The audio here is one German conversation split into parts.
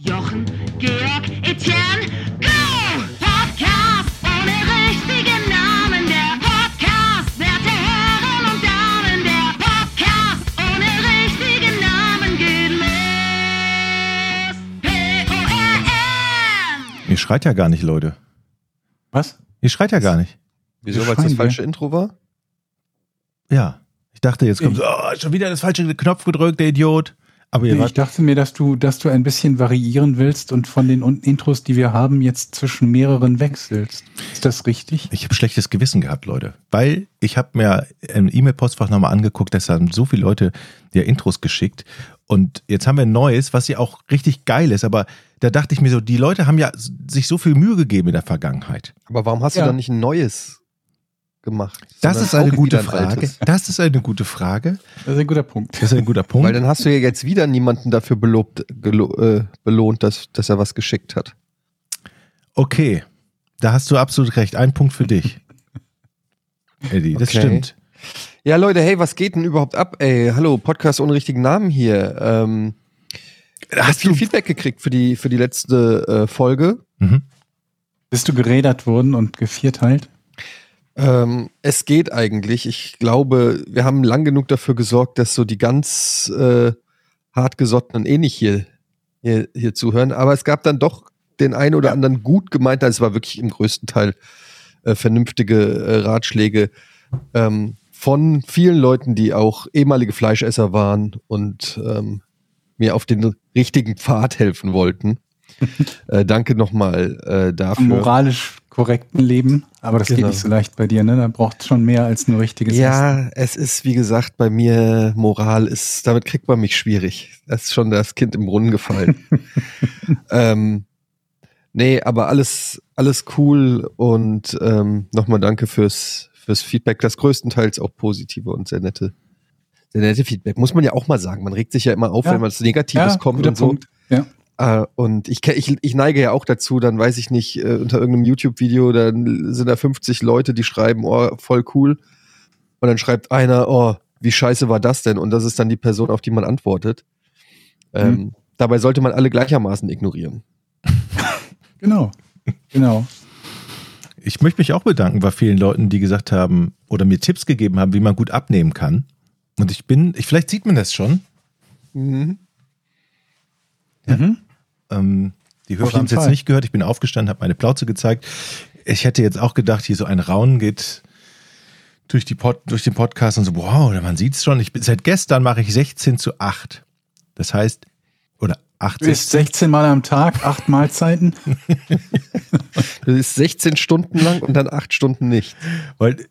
Jochen, Georg, Etienne, Go! Podcast ohne richtigen Namen. Der Podcast, werte Herren und Damen. Der Podcast ohne richtigen Namen geht los. P-O-R-N. Ihr schreit ja gar nicht, Leute. Was? Ihr schreit ja gar nicht. Wieso, weil es das falsche Intro war? Ja. Ich dachte, jetzt kommt so, oh, schon wieder das falsche Knopf gedrückt, der Idiot. Aber Nee, ich dachte mir, dass du, dass du ein bisschen variieren willst und von den Intros, die wir haben, jetzt zwischen mehreren wechselst. Ist das richtig? ich habe schlechtes Gewissen gehabt, Leute. Weil ich habe mir im E-Mail-Postfach nochmal angeguckt, dass haben so viele Leute ja Intros geschickt. Und jetzt haben wir ein neues, was ja auch richtig geil ist. Aber da dachte ich mir so, die Leute haben ja sich so viel Mühe gegeben in der Vergangenheit. Aber warum hast Ja. du dann nicht ein neues gemacht? Das ist eine gute ein Frage. Das ist eine gute Frage. Das ist ein guter Punkt. Das ist ein guter Punkt. Weil dann hast du ja jetzt wieder niemanden dafür belobt, gelo äh, belohnt, dass, dass er was geschickt hat. Okay, da hast du absolut recht. Ein Punkt für dich. Eddie, das Okay. stimmt. Ja, Leute, hey, was geht denn überhaupt ab? Ey, hallo, Podcast ohne richtigen Namen hier. Ähm, hast viel Feedback gekriegt für die, für die letzte äh, Folge. Mhm. Bist du gerädert worden und gevierteilt? Ähm, es geht eigentlich. Ich glaube, wir haben lang genug dafür gesorgt, dass so die ganz äh, hartgesottenen eh nicht hier, hier, hier zuhören. Aber es gab dann doch den einen oder anderen gut gemeint, es war wirklich im größten Teil äh, vernünftige äh, Ratschläge ähm, von vielen Leuten, die auch ehemalige Fleischesser waren und ähm, mir auf den richtigen Pfad helfen wollten. äh, danke nochmal äh, dafür. moralisch korrekten Leben, aber das geht Genau. nicht so leicht bei dir, ne? Da braucht schon mehr als nur richtiges Essen. Ja, es ist, wie gesagt, bei mir Moral ist, damit kriegt man mich schwierig. Das ist schon das Kind im Brunnen gefallen. ähm, nee, aber alles, alles cool und ähm, nochmal danke fürs, fürs Feedback, das größtenteils auch positive und sehr nette, sehr nette Feedback. Muss man ja auch mal sagen. Man regt sich ja immer auf, Ja. wenn was Negatives Ja, kommt und so. Punkt. Ja. Äh, und ich, ich, ich neige ja auch dazu, dann weiß ich nicht, äh, unter irgendeinem YouTube-Video, dann sind da 50 Leute, die schreiben, oh, voll cool. Und dann schreibt einer, oh, wie scheiße war das denn? Und das ist dann die Person, auf die man antwortet. Ähm, Mhm. Dabei sollte man alle gleichermaßen ignorieren. Genau. Genau. Ich möchte mich auch bedanken bei vielen Leuten, die gesagt haben oder mir Tipps gegeben haben, wie man gut abnehmen kann. Und ich bin, ich, vielleicht sieht man das schon. Mhm. Ja. Mhm. Ähm, die Hörer haben es jetzt nicht gehört. Ich bin aufgestanden, habe meine Plauze gezeigt. Ich hätte jetzt auch gedacht, hier so ein Raunen geht durch, die Pod, durch den Podcast und so, wow, man sieht es schon. Ich bin, seit gestern mache ich 16 zu 8. Das heißt, oder 8, Du isst 16 Mal am Tag, acht Mahlzeiten. Das ist 16 Stunden lang und dann 8 Stunden nicht. Weil,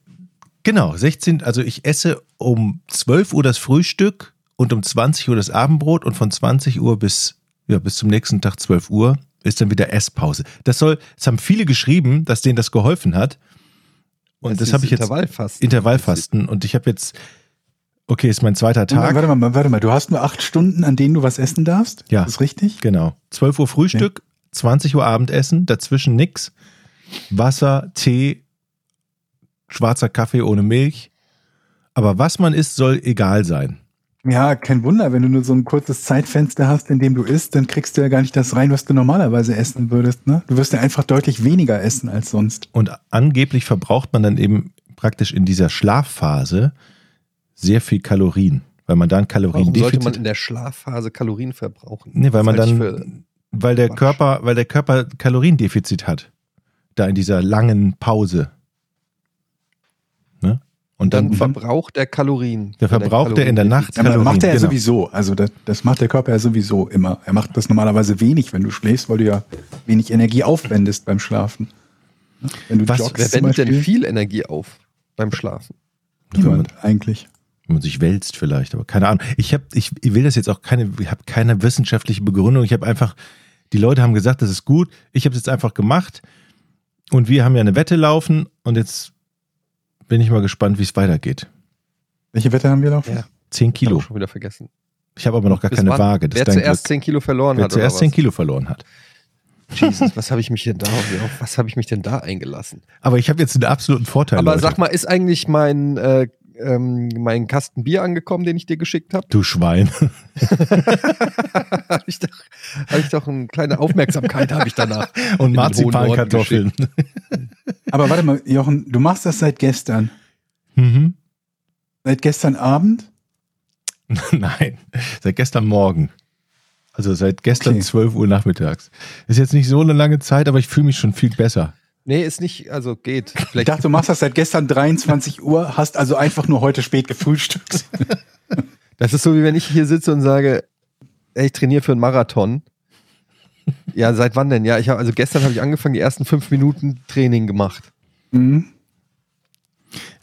genau, 16, also ich esse um 12 Uhr das Frühstück und um 20 Uhr das Abendbrot und von 20 Uhr bis, ja, bis zum nächsten Tag 12 Uhr ist dann wieder Esspause. Das soll, es haben viele geschrieben, dass denen das geholfen hat. Und das, ist habe ich jetzt Intervallfasten. Intervallfasten und ich habe jetzt, okay, ist mein zweiter Tag. Warte mal, warte mal. Du hast nur acht Stunden, an denen du was essen darfst? Ja. Ist richtig? Genau. 12 Uhr Frühstück, 20 Uhr Abendessen, dazwischen nix. Wasser, Tee, schwarzer Kaffee ohne Milch. Aber was man isst, soll egal sein. Ja, kein Wunder, wenn du nur so ein kurzes Zeitfenster hast, in dem du isst, dann kriegst du ja gar nicht das rein, was du normalerweise essen würdest. Ne? Du wirst ja einfach deutlich weniger essen als sonst. Und angeblich verbraucht man dann eben praktisch in dieser Schlafphase sehr viel Kalorien, weil man dann Warum sollte man in der Schlafphase Kalorien verbrauchen? Nee, weil man Das ich dann, weil der Quatsch. Körper, weil der Körper Kaloriendefizit hat. Da in dieser langen Pause. Und Dann dann, verbraucht er Kalorien. Der verbraucht er in der Nacht Ja, aber Kalorien, macht er ja genau. sowieso. Also das, das macht der Körper ja sowieso immer. Er macht das normalerweise wenig, wenn du schläfst, weil du ja wenig Energie aufwendest beim Schlafen. Ne? Wenn du Was- joggst Wer wendet denn viel Energie auf beim Schlafen? niemand eigentlich. wenn man sich wälzt vielleicht, aber keine Ahnung. Ich habe, ich, ich will das jetzt auch keine, ich habe keine wissenschaftliche Begründung. Ich habe einfach, die Leute haben gesagt, das ist gut. Ich habe es jetzt einfach gemacht und wir haben ja eine Wette laufen und jetzt bin ich mal gespannt, wie es weitergeht. Welche Wette haben wir laufen? Ja. Zehn Kilo. Kilo. schon wieder vergessen. Ich habe aber noch gar Bis keine wann? Waage. Das Wer zuerst Glück. 10 Kilo verloren Wer hat. oder zuerst was? 10 Kilo verloren hat. Jesus, was habe ich mich denn da, auf was habe ich mich denn da eingelassen? Aber ich habe jetzt einen absoluten Vorteil. Aber Leute. sag mal, ist eigentlich mein, äh, ähm, meinen Kasten Bier angekommen, den ich dir geschickt habe. Du Schwein. habe ich, doch, hab ich doch eine kleine Aufmerksamkeit habe ich danach. Und Marzipankartoffeln. Aber warte mal, Jochen, du machst das seit gestern. Mhm. Seit gestern Abend? Nein, seit gestern Morgen. Also seit gestern Okay. 12 Uhr nachmittags. Ist jetzt nicht so eine lange Zeit, aber ich fühle mich schon viel besser. Nee, ist nicht, also geht. Ich Vielleicht dachte, du machst das seit gestern 23 Uhr, hast also einfach nur heute spät gefrühstückt. Das ist so, wie wenn ich hier sitze und sage, ey, ich trainiere für einen Marathon. Ja, seit wann denn? Ja, ich habe also gestern habe ich angefangen, die ersten fünf Minuten Training gemacht. Mhm.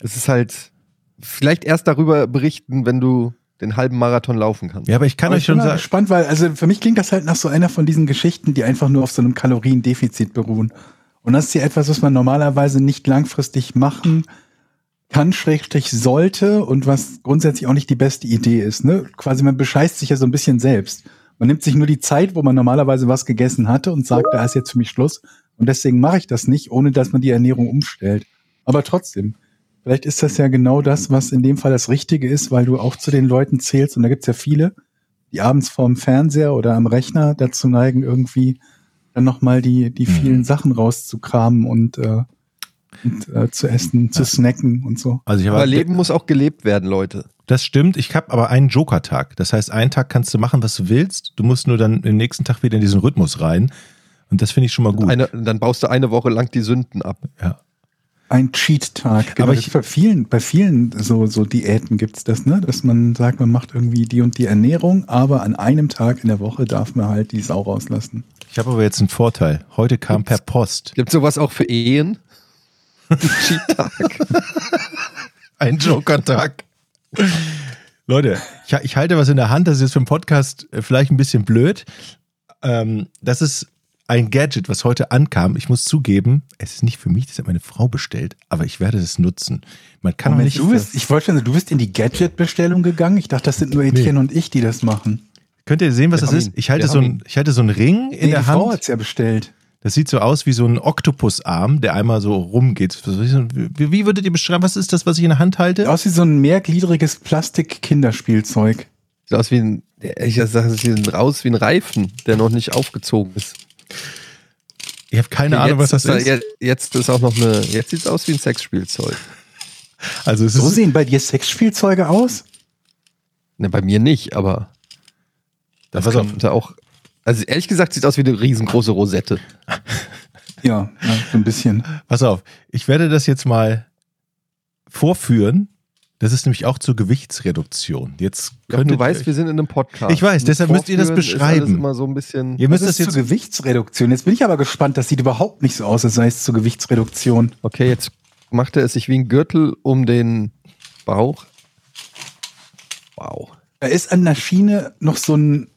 Es ist halt vielleicht erst darüber berichten, wenn du den halben Marathon laufen kannst. Ja, aber ich kann Aber euch ich bin schon mal sagen, gespannt, weil also für mich klingt das halt nach so einer von diesen Geschichten, die einfach nur auf so einem Kaloriendefizit beruhen. Und das ist ja etwas, was man normalerweise nicht langfristig machen kann, schrägstrich sollte und was grundsätzlich auch nicht die beste Idee ist. Ne? Quasi man bescheißt sich ja so ein bisschen selbst. Man nimmt sich nur die Zeit, wo man normalerweise was gegessen hatte und sagt, da ist jetzt für mich Schluss. Und deswegen mache ich das nicht, ohne dass man die Ernährung umstellt. Aber trotzdem, vielleicht ist das ja genau das, was in dem Fall das Richtige ist, weil du auch zu den Leuten zählst. Und da gibt's ja viele, die abends vorm Fernseher oder am Rechner dazu neigen, irgendwie dann nochmal die, die vielen Sachen rauszukramen und, äh, und äh, zu essen, zu snacken und so. also ich Aber Leben muss auch gelebt werden, Leute. Das stimmt. Ich habe aber einen Joker-Tag. Das heißt, einen Tag kannst du machen, was du willst. Du musst nur dann im nächsten Tag wieder in diesen Rhythmus rein. Und das finde ich schon mal gut. Eine, dann baust du eine Woche lang die Sünden ab. ja. Ein Cheat-Tag. Genau, Aber ich- bei vielen, bei vielen so, so Diäten gibt's das, ne? Dass man sagt, man macht irgendwie die und die Ernährung, aber an einem Tag in der Woche darf man halt die Sau rauslassen. Ich habe aber jetzt einen Vorteil. Heute kam per Post Gibt sowas auch für Ehen? Cheat-Tag. ein Joker-Tag. Leute, ich, ich halte was in der Hand, das ist jetzt für den Podcast äh, vielleicht ein bisschen blöd. Ähm, das ist ein Gadget, was heute ankam. Ich muss zugeben, es ist nicht für mich, das hat meine Frau bestellt, aber ich werde es nutzen. Man kann Moment, nicht. du bist, ich wollte schon sagen, du bist in die Gadget-Bestellung gegangen. Ich dachte, das sind nur Etienne und ich, die das machen. Könnt ihr sehen, was Wir das ist? Ich halte, so ein, ich halte so einen Ring in Nee, der die Frau Hand. hat's ja bestellt. Das sieht so aus wie so ein Oktopusarm, der einmal so rumgeht. Wie, wie würdet ihr beschreiben, was ist das, was ich in der Hand halte? Aus wie so ein mehrgliedriges Plastik-Kinderspielzeug. Sieht aus wie ein, ich sage, es sieht raus wie ein Reifen, der noch nicht aufgezogen ist. Ich habe keine Ahnung, was jetzt das ist. Jetzt, jetzt ist auch noch eine, jetzt sieht es aus wie ein Sexspielzeug. Also es So ist, sehen bei dir Sexspielzeuge aus? Ne, bei mir nicht, aber das pass auf. könnte auch. Also ehrlich gesagt sieht aus wie eine riesengroße Rosette. Ja, ja, so ein bisschen. pass auf, ich werde das jetzt mal vorführen. Das ist nämlich auch zur Gewichtsreduktion. Jetzt Ja, könntet du weißt, wir sind in einem Podcast. Ich weiß, deshalb müsst ihr das ist beschreiben. Alles immer so ein bisschen. ihr Das müsst ist das zur jetzt Gewichtsreduktion. Jetzt bin ich aber gespannt, das sieht überhaupt nicht so aus, als sei es zur Gewichtsreduktion. Okay, jetzt macht er es sich wie ein Gürtel um den Bauch. Wow. Da ist an der Schiene noch so ein,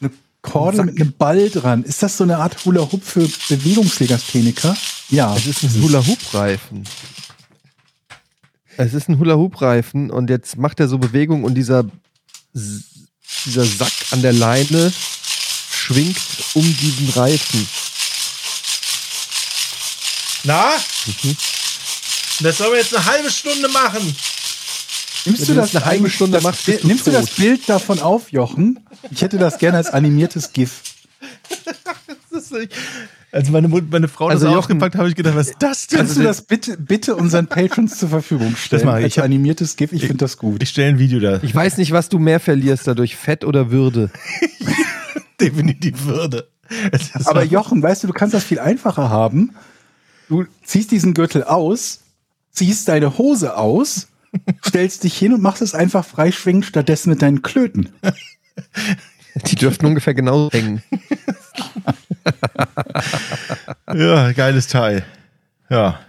eine Kordel Sack. mit einem Ball dran. Ist das so eine Art Hula Hoop für Bewegungslegastheniker? Ja. Es ist ein Hula-Hoop-Reifen. Es ist ein Hula-Hoop-Reifen und jetzt macht er so Bewegung und dieser, dieser Sack an der Leine schwingt um diesen Reifen. Na? Mhm. Das sollen wir jetzt eine halbe Stunde machen. Nimmst Wenn du das das eine halbe Stunde das, machst, bist du Nimmst du das tot. Bild davon auf, Jochen? Ich hätte das gerne als animiertes GIF. Das nicht- Als meine, meine Frau Also das Jochen- aufgepackt habe ich gedacht, was ist das denn? Kannst du das bitte, bitte unseren Patrons zur Verfügung stellen? Das mache ich. Als Ich animiertes GIF, ich finde das gut. Ich stelle ein Video da. Ich weiß nicht, was du mehr verlierst dadurch, Fett oder Würde. definitiv würde. Aber Jochen, weißt du, du kannst das viel einfacher haben. Du ziehst diesen Gürtel aus, ziehst deine Hose aus, stellst dich hin und machst es einfach freischwingend stattdessen mit deinen Klöten. Die dürften ungefähr genau hängen. Ja, geiles Teil. Ja.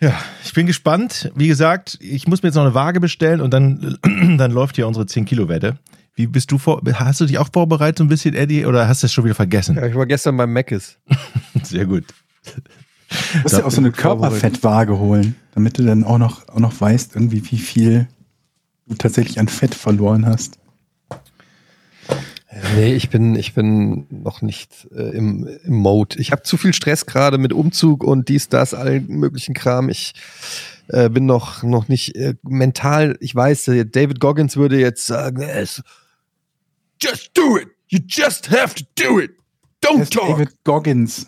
Ja, ich bin gespannt. Wie gesagt, ich muss mir jetzt noch eine Waage bestellen und dann, dann läuft hier unsere 10-Kilo-Wette. Wie bist du vor, hast du dich auch vorbereitet so ein bisschen, Eddie, oder hast du es schon wieder vergessen? Ja, ich war gestern beim Meckes. Sehr gut. Du musst ja auch so eine Körperfettwaage holen, damit du dann auch noch, auch noch weißt, irgendwie, wie viel du tatsächlich an Fett verloren hast. Nee, ich bin, ich bin noch nicht äh, im, im Mode. Ich habe zu viel Stress gerade mit Umzug und dies, das, allen möglichen Kram. Ich äh, bin noch, noch nicht äh, mental, ich weiß, äh, David Goggins würde jetzt sagen, es, just do it. You just have to do it. Don't talk. David Goggins.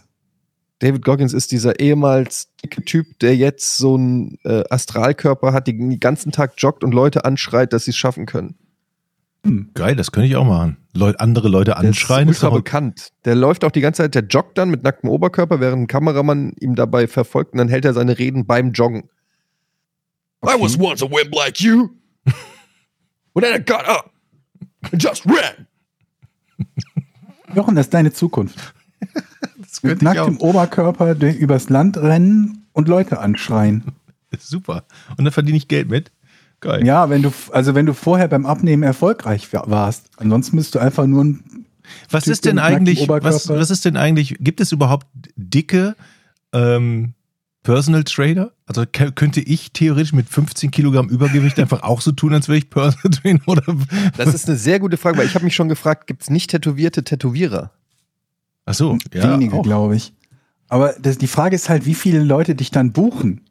David Goggins ist dieser ehemals dicke Typ, der jetzt so einen äh, Astralkörper hat, die den ganzen Tag joggt und Leute anschreit, dass sie es schaffen können. Geil, das könnte ich auch machen. Leut, andere Leute Der anschreien. ist ultra doch- bekannt. Der läuft auch die ganze Zeit, der joggt dann mit nacktem Oberkörper, während ein Kameramann ihm dabei verfolgt und dann hält er seine Reden beim Joggen. I was once a wimp like you. And then I got up and just ran. Jochen, das ist deine Zukunft. das Mit nacktem Oberkörper übers Land rennen und Leute anschreien. Super. Und dann verdiene ich Geld mit. Geil. Ja, wenn du, also wenn du vorher beim Abnehmen erfolgreich wa- warst. Ansonsten bist du einfach nur ein Was Typ ist denn eigentlich, was, was ist denn eigentlich, gibt es überhaupt dicke ähm, Personal Trainer? Also könnte ich theoretisch mit 15 Kilogramm Übergewicht einfach auch so tun, als wäre ich Personal Trainer? Oder? Das ist eine sehr gute Frage, weil ich habe mich schon gefragt, gibt es nicht tätowierte Tätowierer? Ach so, ja. wenige, glaube ich. Aber das, die Frage ist halt, wie viele Leute dich dann buchen.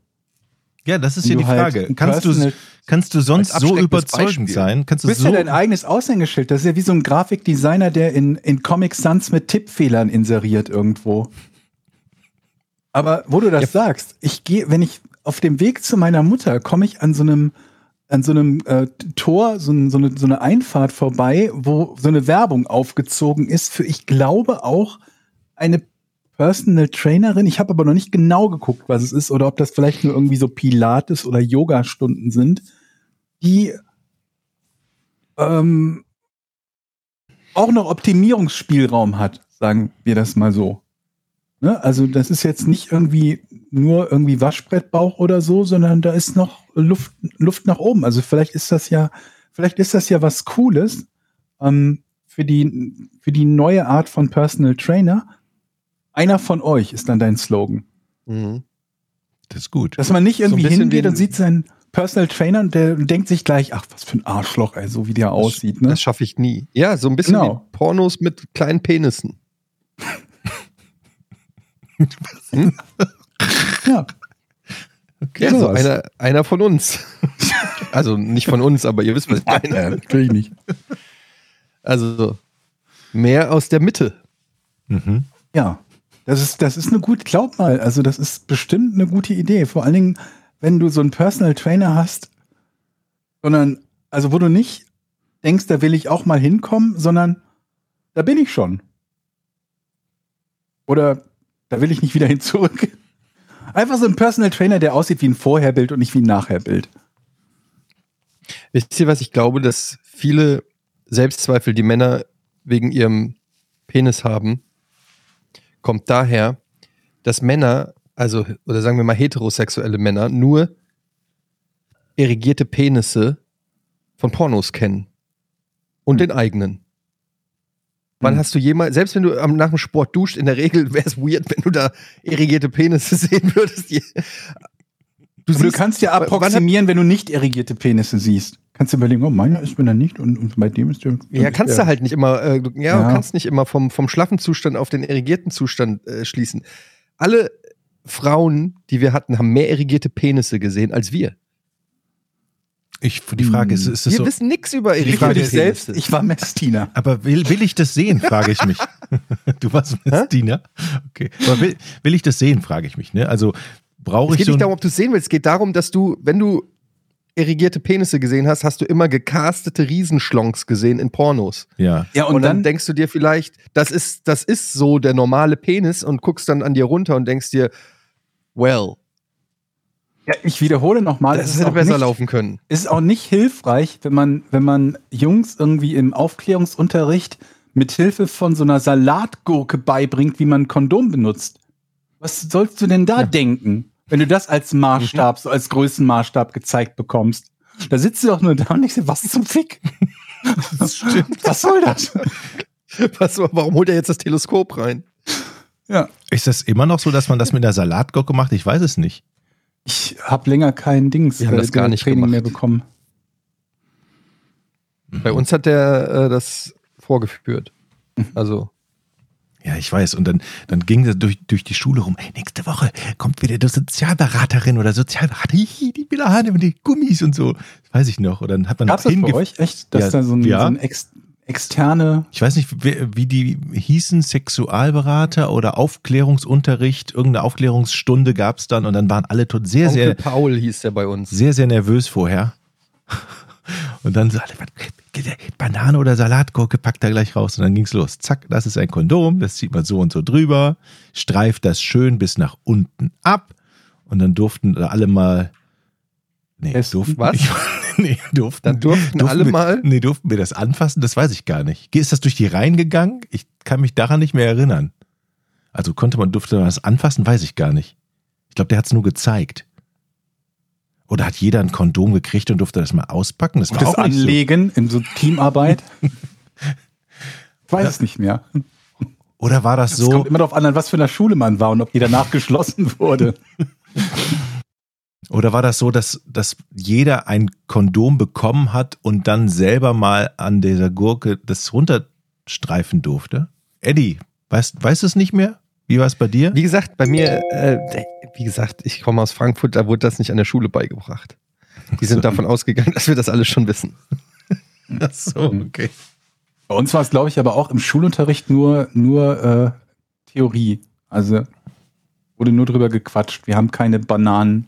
Ja, das ist ja die halt Frage. ein kannst, du, kannst du sonst so überzeugend sein? Kannst Du bist so, ja dein eigenes Aushängeschild. Das ist ja wie so ein Grafikdesigner, der in, in Comic Sans mit Tippfehlern inseriert irgendwo. Aber wo du das Ja. sagst, ich gehe, wenn ich auf dem Weg zu meiner Mutter komme ich an so einem an so einem äh, Tor, so, so, eine, so eine Einfahrt vorbei, wo so eine Werbung aufgezogen ist für, ich glaube auch eine Personal Trainerin. Ich habe aber noch nicht genau geguckt, was es ist oder ob das vielleicht nur irgendwie so Pilates oder Yoga-Stunden sind, die ähm, auch noch Optimierungsspielraum hat, sagen wir das mal so. Ne? Also das ist jetzt nicht irgendwie nur irgendwie Waschbrettbauch oder so, sondern da ist noch Luft, Luft nach oben. Also vielleicht ist das ja, vielleicht ist das ja was Cooles ähm, für die für die neue Art von Personal Trainer. Einer von euch ist dann dein Slogan. Mhm. das ist gut. Dass man nicht irgendwie bisschen hingeht und sieht seinen Personal Trainer und der denkt sich gleich, ach, was für ein Arschloch, ey, so wie der aussieht. Ne? Das schaffe ich nie. Ja, so ein bisschen Genau. wie Pornos mit kleinen Penissen. Ja. Ja, so sowas. einer, einer von uns. also nicht von uns, aber ihr wisst, was ich meine. ja, natürlich nicht. Also mehr aus der Mitte. Mhm. Ja, das ist, das ist eine gute, glaub mal, also das ist bestimmt eine gute Idee. Vor allen Dingen, wenn du so einen Personal Trainer hast, sondern, also wo du nicht denkst, da will ich auch mal hinkommen, sondern da bin ich schon. Oder da will ich nicht wieder hin zurück. Einfach so ein Personal Trainer, der aussieht wie ein Vorherbild und nicht wie ein Nachherbild. Wisst ihr, was ich glaube, dass viele Selbstzweifel, die Männer wegen ihrem Penis haben, kommt daher, dass Männer, also, oder sagen wir mal heterosexuelle Männer, nur erigierte Penisse von Pornos kennen. Und den eigenen. Wann Hm. hast du jemals, selbst wenn du am, nach dem Sport duscht, in der Regel wäre es weird, wenn du da erigierte Penisse sehen würdest. Du, du siehst- kannst ja approximieren, wenn du nicht erigierte Penisse siehst. Kannst du überlegen, oh, meiner ist mir dann nicht und, und bei dem ist der. Ja, kannst du halt nicht immer, äh, du, ja, Ja. du kannst nicht immer vom, vom schlaffen Zustand auf den irrigierten Zustand äh, schließen. Alle Frauen, die wir hatten, haben mehr irrigierte Penisse gesehen als wir. Ich, die Frage ist, ist es wir so, wissen nichts über Ich irrigierte dich selbst, Penisse. ich war Messdiener. aber will, will ich das sehen, frage ich mich. du warst Messdiener? Okay. Aber will, will ich das sehen, frage ich mich. Ne? Also brauche es ich geht so nicht darum, ob du es sehen willst. Es geht darum, dass du, wenn du irrigierte Penisse gesehen hast, hast du immer gecastete Riesenschlonks gesehen in Pornos. ja. Ja, Und, dann, denkst du dir vielleicht, das ist, das ist so der normale Penis und guckst dann an dir runter und denkst dir, well, ja, ich wiederhole nochmal, das es ist hätte besser nicht, laufen können. es ist auch nicht hilfreich, wenn man, wenn man Jungs irgendwie im Aufklärungsunterricht mit Hilfe von so einer Salatgurke beibringt, wie man ein Kondom benutzt. Was sollst du denn da denken, wenn du das als Maßstab, so als Größenmaßstab gezeigt bekommst? Da sitzt du doch nur da und denkst dir, was zum Fick? Das stimmt. Was soll das? Was, warum holt er jetzt das Teleskop rein? Ja. Ist das immer noch so, dass man das mit der Salatgurke macht? Ich weiß es nicht. Ich habe länger kein Dings Wir haben das gar nicht Training gemacht. mehr bekommen. Bei uns hat der äh, das vorgeführt. Also, Ja, ich weiß. Und dann, dann ging das durch, durch die Schule rum. Nächste Woche kommt wieder die Sozialberaterin oder Sozialberater. Hihi, die Bilahane mit den Gummis und so. Das weiß ich noch. Und dann hat man Gab's das bei euch echt, dass Ja, da so ein, ja. so ein ex, externe Ich weiß nicht, wie, wie die hießen, Sexualberater oder Aufklärungsunterricht. Irgendeine Aufklärungsstunde gab es dann und dann waren alle tot sehr, Onkel sehr, Paul hieß der bei uns. sehr, sehr nervös vorher. Und dann so alle, was, Banane oder Salatgurke packt er gleich raus. Und dann ging's los. Zack, das ist ein Kondom, das zieht man so und so drüber, streift das schön bis nach unten ab. Und dann durften da alle mal. Nee, Testen? durften Was? nicht- nee, durften. Dann durften alle wir, mal? Nee, durften wir das anfassen? Das weiß ich gar nicht. Ist das durch die Reihen gegangen? Ich kann mich daran nicht mehr erinnern. Also konnte man, durfte man das anfassen? Weiß ich gar nicht. Ich glaube, der hat es nur gezeigt. Oder hat jeder ein Kondom gekriegt und durfte das mal auspacken? Das war das auch nicht so. Anlegen in so Teamarbeit. ich weiß es nicht mehr. Oder war das Es so? kommt immer darauf an, an was für einer Schule man war und ob die danach geschlossen wurde. Oder war das so, dass, dass jeder ein Kondom bekommen hat und dann selber mal an dieser Gurke das runterstreifen durfte? Eddie, weißt, weißt du es nicht mehr? Wie war es bei dir? Wie gesagt, bei mir, äh, wie gesagt, ich komme aus Frankfurt, da wurde das nicht an der Schule beigebracht. Die sind So. davon ausgegangen, dass wir das alles schon wissen. Ach so, okay. Bei uns war es, glaube ich, aber auch im Schulunterricht nur, nur äh, Theorie. Also wurde nur drüber gequatscht. Wir haben keine Bananen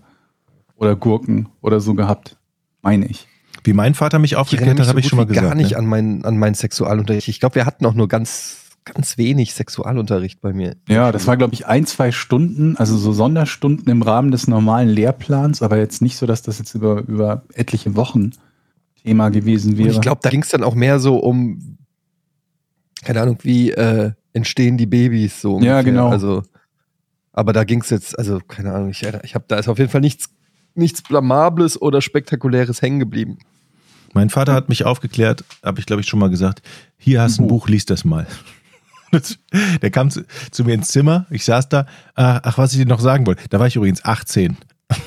oder Gurken oder so gehabt. Meine ich. Wie mein Vater mich Ich aufgeklärt erinnere hat, habe mich ich so schon mal gut wie gesagt. gar nicht ne? an meinen, an meinen Sexualunterricht. Ich glaube, wir hatten auch nur ganz, ganz wenig Sexualunterricht bei mir. Ja, das war, glaube ich, ein, zwei Stunden, also so Sonderstunden im Rahmen des normalen Lehrplans, aber jetzt nicht so, dass das jetzt über, über etliche Wochen Thema gewesen Und wäre. ich glaube, da ging es dann auch mehr so um, keine Ahnung, wie äh, entstehen die Babys so. Ja, genau. Also, aber da ging es jetzt, also keine Ahnung, ich, ich habe da ist auf jeden Fall nichts, nichts Blamables oder Spektakuläres hängen geblieben. Mein Vater hat mich aufgeklärt, habe ich glaube ich schon mal gesagt. Hier hast du ein Buch. Buch, lies das mal. Der kam zu, zu mir ins Zimmer, ich saß da. Ach, ach, was ich dir noch sagen wollte. Da war ich übrigens 18.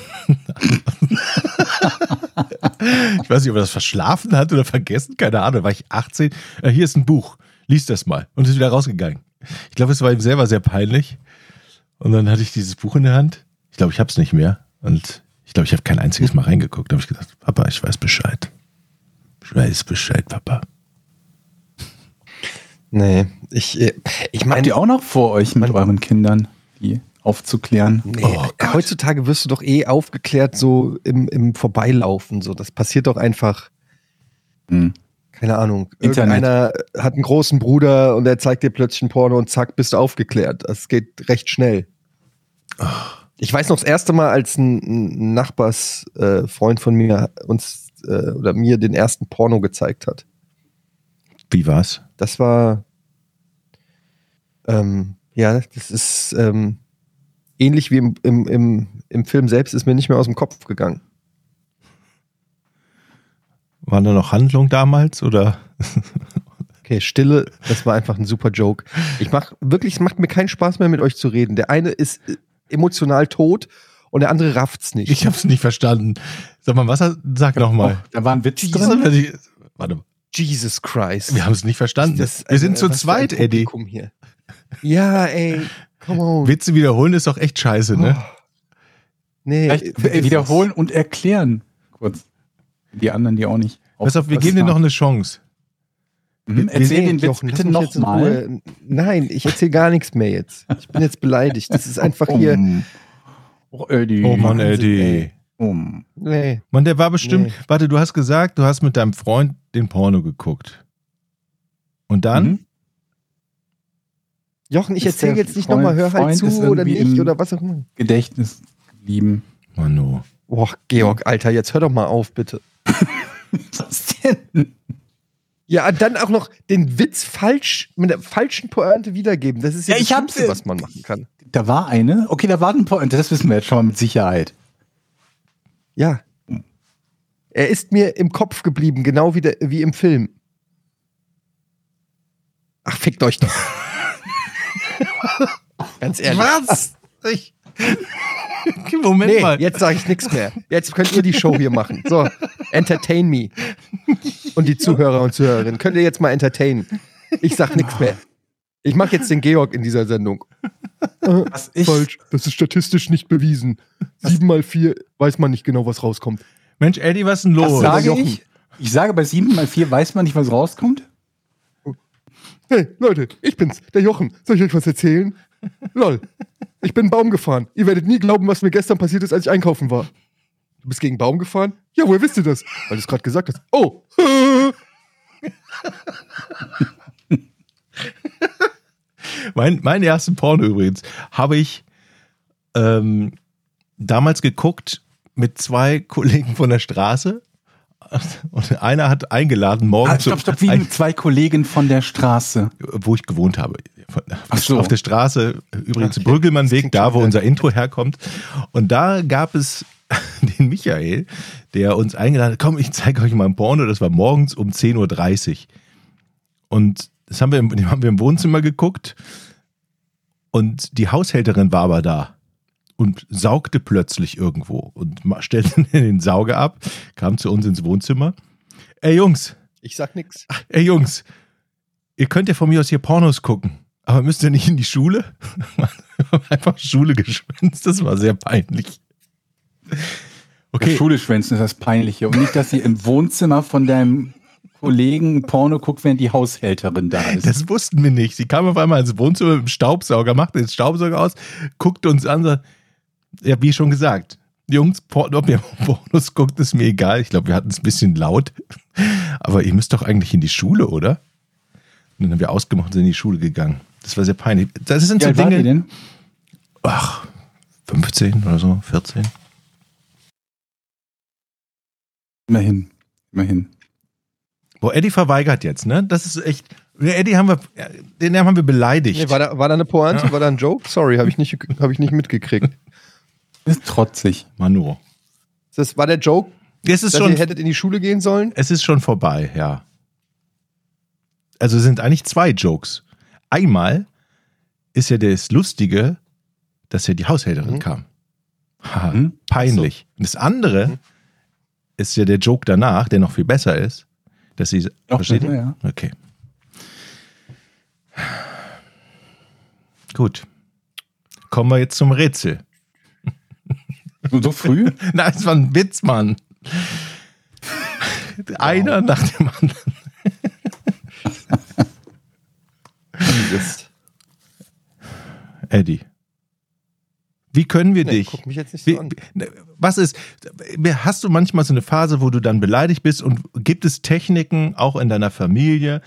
ich weiß nicht, ob er das verschlafen hat oder vergessen, keine Ahnung. Da war ich 18. Äh, Hier ist ein Buch, lies das mal. Und ist wieder rausgegangen. Ich glaube, es war ihm selber sehr peinlich. Und dann hatte ich dieses Buch in der Hand. Ich glaube, ich habe es nicht mehr. Und ich glaube, ich habe kein einziges Mal reingeguckt. Da habe ich gesagt, Papa, ich weiß Bescheid. Ich weiß Bescheid, Papa. Nee, ich, äh, ich Habt meine, ihr auch noch vor euch mit euren Kindern, die aufzuklären? Nee, Oh heutzutage wirst du doch eh aufgeklärt so im, im Vorbeilaufen. So. Das passiert doch einfach, Hm. keine Ahnung. Internet. Irgendeiner hat einen großen Bruder und der zeigt dir plötzlich ein Porno und zack, bist du aufgeklärt. Das geht recht schnell. Ich weiß noch das erste Mal, als ein, Nachbarsfreund äh, von mir uns äh, oder mir den ersten Porno gezeigt hat. Wie war's? Das war, ähm, ja, das ist ähm, ähnlich wie im, im, im, im Film selbst, ist mir nicht mehr aus dem Kopf gegangen. War da noch Handlung damals oder? Okay, Stille, das war einfach ein super Joke. Ich mach wirklich, es macht mir keinen Spaß mehr mit euch zu reden. Der eine ist äh, emotional tot und der andere rafft's nicht. Ich hab's nicht verstanden. Sag mal, was? Sag noch mal. Oh, da war ein Witz drin. Warte mal. Jesus Christ. Wir haben es nicht verstanden. Das- Wir sind äh, zu zweit, Eddie. Hier. Ja, ey, come on. Witze wiederholen ist doch echt scheiße, ne? Oh. Nee, Vielleicht vergiss wiederholen und erklären. Kurz. Die anderen, die auch nicht. Pass auf, wir geben dir noch eine Chance. Mhm. Erzähl Nee, den Witz Jochen, bitte mich jetzt in nochmal. Ruhe. Nein, ich erzähle gar nichts mehr jetzt. Ich bin jetzt beleidigt. Das ist einfach hier. Oh, Eddie. Oh Mann, Eddie. Um. Nee. Mann, der war bestimmt. Nee. Warte, du hast gesagt, du hast mit deinem Freund den Porno geguckt. Und dann? Mhm. Jochen, ich erzähle jetzt nicht nochmal, hör halt Freund zu oder nicht oder was auch immer. Gedächtnis geblieben. Mano. Boah, Georg, Alter, jetzt hör doch mal auf, bitte. Was denn? Ja, und dann auch noch den Witz falsch, mit der falschen Pointe wiedergeben. Das ist ja, Ja, das ich Schlimmste, was man machen kann. Da war eine. Okay, da war ein Point. Das wissen wir jetzt schon mal mit Sicherheit. Ja. Er ist mir im Kopf geblieben, genau wie, der, wie im Film. Ach, fickt euch doch. Ganz ehrlich. Was? Ich. Moment Nee, mal. jetzt sage ich nichts mehr. Jetzt könnt ihr die Show hier machen. So, entertain me. Und die Zuhörer und Zuhörerinnen. Könnt ihr jetzt mal entertainen? Ich sag nichts mehr. Ich mache jetzt den Georg in dieser Sendung. Falsch, das ist statistisch nicht bewiesen. Sieben mal vier weiß man nicht genau, was rauskommt. Mensch, Eddie, was ist denn was los? sage Jochen. ich? Ich sage, bei 7 mal 4 weiß man nicht, was rauskommt. Hey, Leute, ich bin's, der Jochen. Soll ich euch was erzählen? Lol. Ich bin einen Baum gefahren. Ihr werdet nie glauben, was mir gestern passiert ist, als ich einkaufen war. Du bist gegen einen Baum gefahren? Ja, woher wisst ihr das? Weil du es gerade gesagt hast. Oh. Mein, meinen ersten Porno übrigens habe ich ähm, damals geguckt mit zwei Kollegen von der Straße. Und einer hat eingeladen, morgen Ah, stopp, stopp, wie mit zwei Kollegen von der Straße. wo ich gewohnt habe. Ach so. Auf der Straße, übrigens Okay. Brüggelmannweg, da wo unser Intro herkommt. Und da gab es den Michael, der uns eingeladen hat, komm, ich zeige euch mal ein Porno, das war morgens um 10.30 Uhr. Und das haben wir, im, haben wir im Wohnzimmer geguckt und die Haushälterin war aber da und saugte plötzlich irgendwo und stellte den Sauger ab, kam zu uns ins Wohnzimmer. Ey Jungs, Ich sag nix. ey Jungs, ihr könnt ja von mir aus hier Pornos gucken, aber müsst ihr nicht in die Schule? Einfach Schule geschwänzt, das war sehr peinlich. Okay, Schule schwänzen ist das Peinliche. Und nicht, dass sie im Wohnzimmer von deinem Kollegen Porno guckt, während die Haushälterin da ist. das wussten wir nicht. Sie kam auf einmal ins Wohnzimmer mit dem Staubsauger, machte den Staubsauger aus, guckte uns an, sagt, ja, wie schon gesagt, Jungs, ob ihr Pornos guckt, ist mir egal. Ich glaube, wir hatten es ein bisschen laut. Aber ihr müsst doch eigentlich in die Schule, oder? Und dann haben wir ausgemacht und sind in die Schule gegangen. Das war sehr peinlich. Das sind Wie so Dinge. denn? Ach, 15 oder so, 14. Immerhin. Immerhin. Boah, Eddie verweigert jetzt, ne? Das ist echt. Ja, Eddie haben wir, den haben wir beleidigt. Nee, war, da, war da eine Pointe? War da ein Joke? Sorry, habe ich, nicht- hab ich nicht mitgekriegt. Ist trotzig. Manu. Das war der Joke, Es ist dass schon, ihr hättet in die Schule gehen sollen? es ist schon vorbei, ja. Also es sind eigentlich zwei Jokes. Einmal ist ja das Lustige, dass ja die Haushälterin Mhm. kam. Haha, Mhm. peinlich. Und das andere Mhm. ist ja der Joke danach, der noch viel besser ist, dass sie. Noch versteht besser, ihr? ja. Okay. Gut. Kommen wir jetzt zum Rätsel. So, früh? Nein, es war ein Witz, Mann. Einer nach dem anderen. Eddie. Wie können wir Nee, dich? guck mich jetzt nicht so Wie, an. wie- was ist, hast du manchmal so eine Phase, wo du dann beleidigt bist und gibt es Techniken auch in deiner Familie,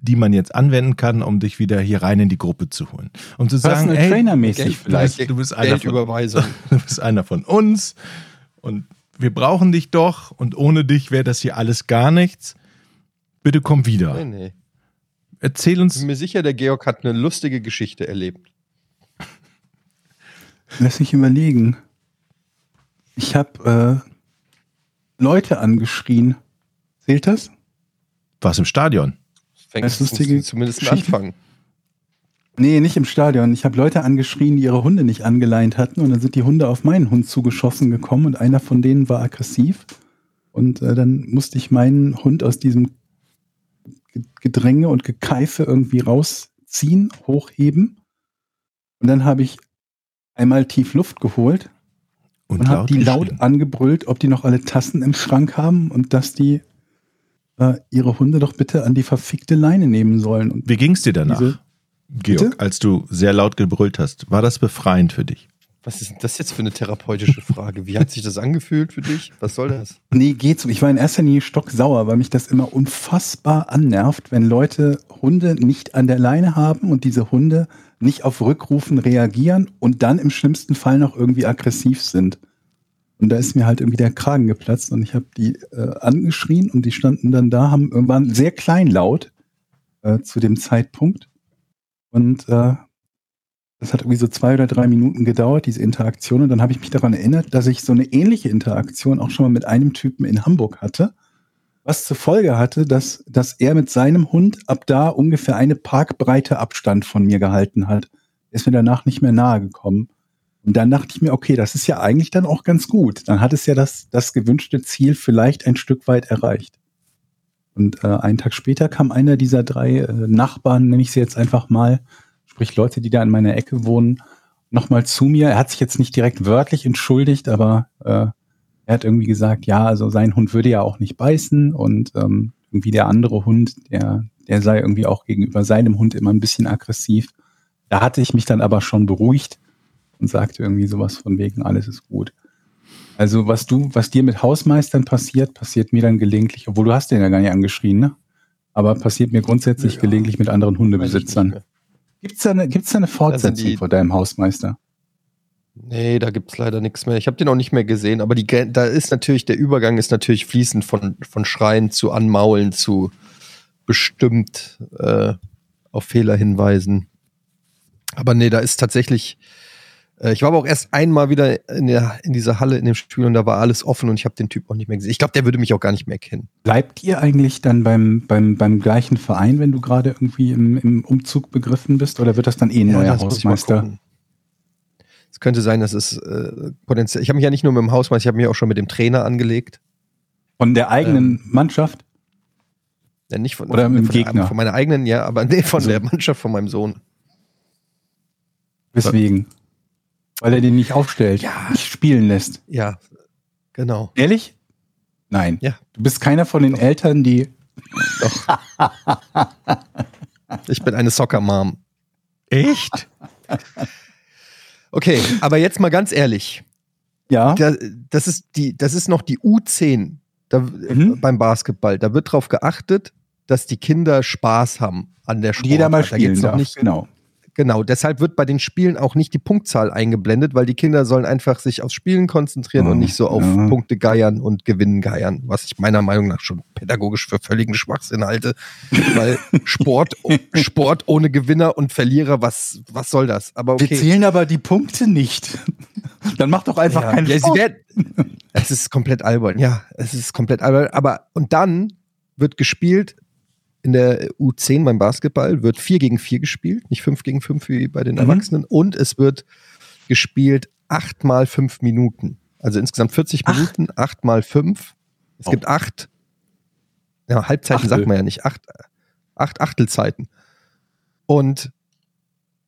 die man jetzt anwenden kann, um dich wieder hier rein in die Gruppe zu holen? Um zu sagen, Personal ey, Trainer-mäßig vielleicht. du bist einer von, du bist einer von uns und wir brauchen dich doch und ohne dich wäre das hier alles gar nichts. Bitte komm wieder. Nee, nee. Erzähl Ich uns. bin mir sicher, der Georg hat eine lustige Geschichte erlebt. Lass mich überlegen. Ich habe äh, Leute angeschrien. Zählt das? Was im Stadion? Fängt Das lustige zumindest einen. Anfang. Nee, nicht im Stadion. Ich habe Leute angeschrien, die ihre Hunde nicht angeleint hatten. Und dann sind die Hunde auf meinen Hund zugeschossen gekommen und einer von denen war aggressiv. Und äh, dann musste ich meinen Hund aus diesem Ge- Gedränge und Gekeife irgendwie rausziehen, hochheben. Und dann habe ich einmal tief Luft geholt und habe die laut angebrüllt, ob die noch alle Tassen im Schrank haben und dass die äh, ihre Hunde doch bitte an die verfickte Leine nehmen sollen. Und Wie ging's dir danach, Diese- Georg, Bitte? als du sehr laut gebrüllt hast? War das befreiend für dich? Was ist denn das jetzt für eine therapeutische Frage? Wie hat sich das angefühlt für dich? Was soll das? Nee, geht's. Ich war in erster Linie stocksauer, weil mich das immer unfassbar annervt, wenn Leute Hunde nicht an der Leine haben und diese Hunde nicht auf Rückrufen reagieren und dann im schlimmsten Fall noch irgendwie aggressiv sind. Und da ist mir halt irgendwie der Kragen geplatzt und ich habe die äh, angeschrien und die standen dann da, haben, waren sehr kleinlaut äh, zu dem Zeitpunkt. Und äh, das hat irgendwie so zwei oder drei Minuten gedauert, diese Interaktion. Und dann habe ich mich daran erinnert, dass ich so eine ähnliche Interaktion auch schon mal mit einem Typen in Hamburg hatte, was zur Folge hatte, dass, dass er mit seinem Hund ab da ungefähr eine Parkbreite Abstand von mir gehalten hat. Er ist mir danach nicht mehr nahe gekommen. Und dann dachte ich mir, okay, das ist ja eigentlich dann auch ganz gut. Dann hat es ja das, das gewünschte Ziel vielleicht ein Stück weit erreicht. Und äh, einen Tag später kam einer dieser drei äh, Nachbarn, nenne ich sie jetzt einfach mal, sprich Leute, die da in meiner Ecke wohnen, nochmal zu mir. Er hat sich jetzt nicht direkt wörtlich entschuldigt, aber äh, er hat irgendwie gesagt, ja, also sein Hund würde ja auch nicht beißen und ähm, irgendwie der andere Hund, der, der sei irgendwie auch gegenüber seinem Hund immer ein bisschen aggressiv. Da hatte ich mich dann aber schon beruhigt und sagte irgendwie sowas von wegen, alles ist gut. Also was du, was dir mit Hausmeistern passiert, passiert mir dann gelegentlich, obwohl du hast den ja gar nicht angeschrien, ne? Aber passiert mir grundsätzlich Ja. gelegentlich mit anderen Hundebesitzern. Gibt's da eine, gibt's da eine Fortsetzung die- vor deinem Hausmeister? Nee, da gibt's leider nichts mehr. Ich habe den auch nicht mehr gesehen, aber die, da ist natürlich, der Übergang ist natürlich fließend von, von Schreien zu Anmaulen zu bestimmt äh, auf Fehler hinweisen. Aber nee, da ist tatsächlich, ich war aber auch erst einmal wieder in, der, in dieser Halle in dem Spiel und da war alles offen und ich habe den Typ auch nicht mehr gesehen. Ich glaube, der würde mich auch gar nicht mehr kennen. Bleibt ihr eigentlich dann beim, beim, beim gleichen Verein, wenn du gerade irgendwie im, im Umzug begriffen bist, oder wird das dann eh ein neuer ich mal Hausmeister? Es könnte sein, dass es äh, potenziell. Ich habe mich ja nicht nur mit dem Hausmeister, ich habe mich auch schon mit dem Trainer angelegt. Von der eigenen Ähm, Mannschaft? Ja, nicht von, Oder von, mit dem von, Gegner? Der, von meiner eigenen, ja, aber nee, von Also- der Mannschaft von meinem Sohn. Weswegen? Weil er den nicht aufstellt, Ja. nicht spielen lässt. Ja, genau. Ehrlich? Nein. Ja. Du bist keiner von den Eltern, die. Doch. ich bin eine Soccer-Mom. Echt? Okay, aber jetzt mal ganz ehrlich. Ja. Da, das, ist die, das ist noch die U10 da, Mhm. beim Basketball. Da wird darauf geachtet, dass die Kinder Spaß haben an der Sportart. jeder mal da spielen noch darf. nicht, Genau. Genau, deshalb wird bei den Spielen auch nicht die Punktzahl eingeblendet, weil die Kinder sollen einfach sich aufs Spielen konzentrieren Oh, und nicht so auf ja. Punkte geiern und Gewinnen geiern, was ich meiner Meinung nach schon pädagogisch für völligen Schwachsinn halte, weil Sport, Sport ohne Gewinner und Verlierer, was, was soll das? Aber Wir okay. zählen aber die Punkte nicht. Dann mach doch einfach ja, keinen ja, Sport. es ist komplett albern, ja, es ist komplett albern, aber und dann wird gespielt in der U10 beim Basketball wird 4 gegen 4 gespielt, nicht 5 gegen 5 wie bei den Mhm. Erwachsenen und es wird gespielt 8 mal 5 Minuten. Also insgesamt 40 Ach. Minuten, 8 mal 5. Es Oh. gibt 8 ja, Halbzeiten Achtel. sagt man ja nicht, 8 acht Achtelzeiten. Und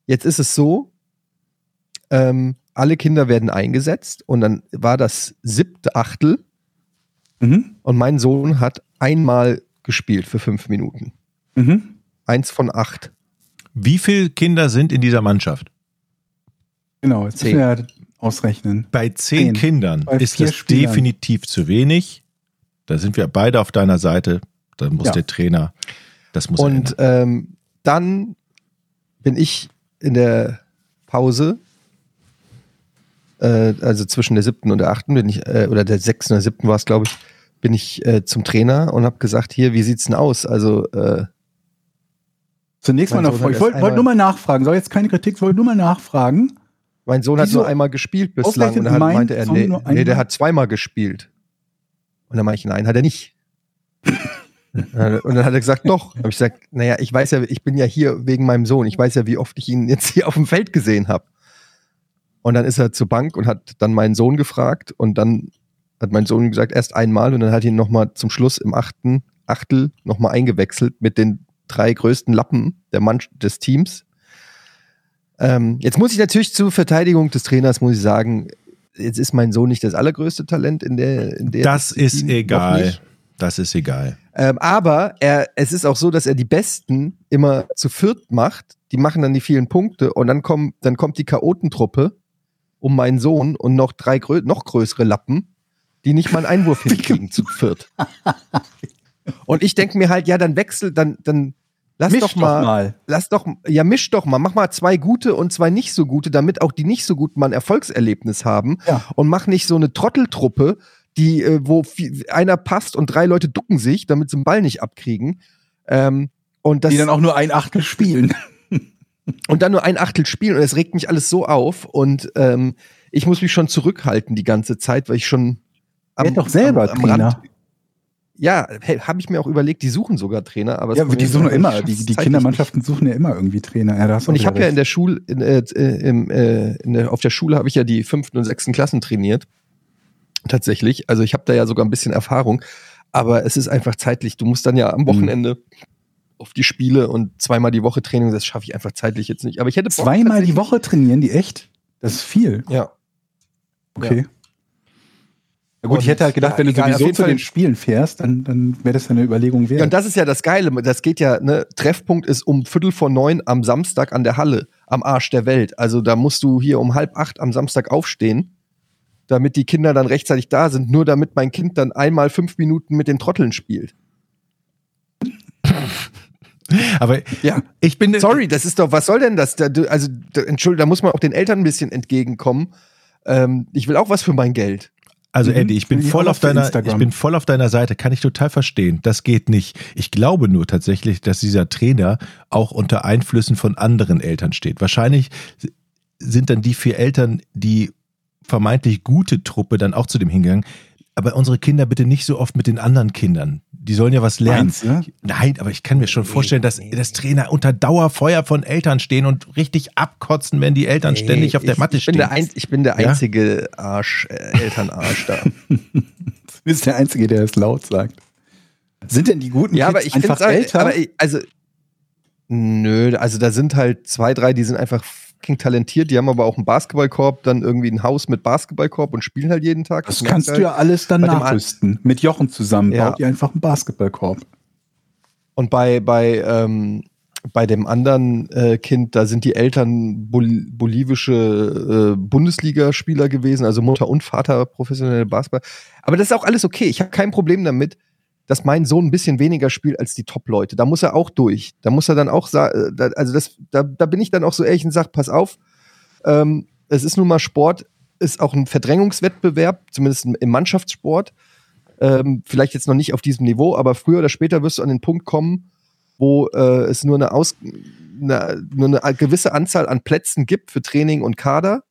jetzt ist es so, ähm, alle Kinder werden eingesetzt und dann war das siebte Achtel Mhm. und mein Sohn hat einmal gespielt für fünf Minuten. Mhm. Eins von acht. Wie viele Kinder sind in dieser Mannschaft? Genau, jetzt müssen Zehn. wir ja ausrechnen. Bei zehn Zehn. Kindern Bei ist das Spielern. definitiv zu wenig. Da sind wir beide auf deiner Seite. Da muss Ja. der Trainer, das muss Und ähm, dann bin ich in der Pause, äh, also zwischen der siebten und der achten, bin ich, äh, oder der sechsten oder siebten war es, glaube ich, bin ich äh, zum Trainer und habe gesagt, hier, wie sieht's denn aus? Also äh, Zunächst mal noch, Sohn hat ich wollte wollt nur mal nachfragen, soll jetzt keine Kritik, ich wollte nur mal nachfragen. mein Sohn hat nur einmal gespielt bislang und dann meinte er, nee, nee, der hat zweimal gespielt. Und dann meinte ich, nein, hat er nicht. und dann hat er gesagt, doch. Habe ich gesagt, naja, ich weiß ja, ich bin ja hier wegen meinem Sohn. Ich weiß ja, wie oft ich ihn jetzt hier auf dem Feld gesehen habe. Und dann ist er zur Bank und hat dann meinen Sohn gefragt und dann hat mein Sohn gesagt, erst einmal und dann hat ihn nochmal zum Schluss im achten Achtel nochmal eingewechselt mit den drei größten Lappen der Mann des Teams. Ähm, jetzt muss ich natürlich zur Verteidigung des Trainers, muss ich sagen, jetzt ist mein Sohn nicht das allergrößte Talent in der, in der Das ist egal. Das ist egal. Ähm, aber er, es ist auch so, dass er die Besten immer zu viert macht. Die machen dann die vielen Punkte und dann, kommen, dann kommt die Chaotentruppe um meinen Sohn und noch drei grö noch größere Lappen, die nicht mal einen Einwurf hinkriegen zu viert. Und ich denke mir halt, ja, dann wechsel, dann, dann lass Misch doch mal, lass doch, ja, misch doch mal, mach mal zwei gute und zwei nicht so gute, damit auch die nicht so guten mal ein Erfolgserlebnis haben Ja. und mach nicht so eine Trotteltruppe, die, äh, wo einer passt und drei Leute ducken sich, damit sie den Ball nicht abkriegen. Ähm, und, das, Die dann auch nur ein Achtel spielen. und dann nur ein Achtel spielen und es regt mich alles so auf und ähm, ich muss mich schon zurückhalten die ganze Zeit, weil ich schon Werd doch selber Trainer. ja, hey, habe ich mir auch überlegt, die suchen sogar Trainer, aber Ja, die suchen immer, die, die Kindermannschaften suchen ja immer irgendwie Trainer. Ja, Und ich habe ja in der Schule, in, äh, äh, im, äh, in der, auf der Schule habe ich ja die fünften und sechsten Klassen trainiert. Tatsächlich. Also ich habe da ja sogar ein bisschen Erfahrung. Aber es ist einfach zeitlich. Du musst dann ja am Wochenende auf die Spiele und zweimal die Woche Training. Das schaffe ich einfach zeitlich jetzt nicht. Aber ich hätte Bock, Zweimal die Woche trainieren die echt? Das ist viel. Ja. Okay. Na gut, ich Und, hätte halt gedacht, ja, wenn du egal, sowieso zu Fall- den Spielen fährst, dann, dann wäre das ja eine Überlegung wert. Ja, und das ist ja das Geile. Das geht ja, ne, Treffpunkt ist um Viertel vor neun am Samstag an der Halle, am Arsch der Welt. Also da musst du hier um halb acht am Samstag aufstehen, damit die Kinder dann rechtzeitig da sind, nur damit mein Kind dann einmal fünf Minuten mit den Trotteln spielt. Aber Ja. ich bin Sorry, das ist doch, was soll denn das? Da, also, da, Entschuldigung, da muss man auch den Eltern ein bisschen entgegenkommen. Ähm, ich will auch was für mein Geld. Also Mhm. Eddie, ich bin ich voll auf auf deiner, Instagram. ich bin voll auf deiner Seite, kann ich total verstehen. Das geht nicht. Ich glaube nur tatsächlich, dass dieser Trainer auch unter Einflüssen von anderen Eltern steht. Wahrscheinlich sind dann die vier Eltern, die vermeintlich gute Truppe dann auch zu dem hingegangen. Aber unsere Kinder bitte nicht so oft mit den anderen Kindern. Die sollen ja was lernen. Meinst du? Nein, aber ich kann mir schon vorstellen, dass, dass Trainer unter Dauerfeuer von Eltern stehen und richtig abkotzen, wenn die Eltern ständig auf der ich, Matte ich bin stehen. Der ein, ich bin der Ja? einzige Arsch, äh, Elternarsch da. Du bist der Einzige, der es laut sagt. Sind denn die guten Ja, Kids aber ich einfach finde älter? aber ich, also nö, also da sind halt zwei, drei, die sind einfach fucking talentiert, die haben aber auch einen Basketballkorb, dann irgendwie ein Haus mit Basketballkorb und spielen halt jeden Tag. das merkst kannst du halt. ja alles dann nachrüsten. Mit Jochen zusammen Ja. baut ihr einfach einen Basketballkorb. Und bei bei ähm, bei dem anderen äh, Kind, da sind die Eltern bol bolivische äh, Bundesligaspieler gewesen, also Mutter und Vater professionelle Basketball. Aber das ist auch alles okay. Ich habe kein Problem damit, dass mein Sohn ein bisschen weniger spielt als die Top-Leute. Da muss er auch durch. Da muss er dann auch sagen, also das, da, da bin ich dann auch so ehrlich und sage, pass auf, ähm, es ist nun mal Sport, ist auch ein Verdrängungswettbewerb, zumindest im Mannschaftssport. Ähm, vielleicht jetzt noch nicht auf diesem Niveau, aber früher oder später wirst du an den Punkt kommen, wo äh, es nur eine, Aus eine, nur eine gewisse Anzahl an Plätzen gibt für Training und Kader.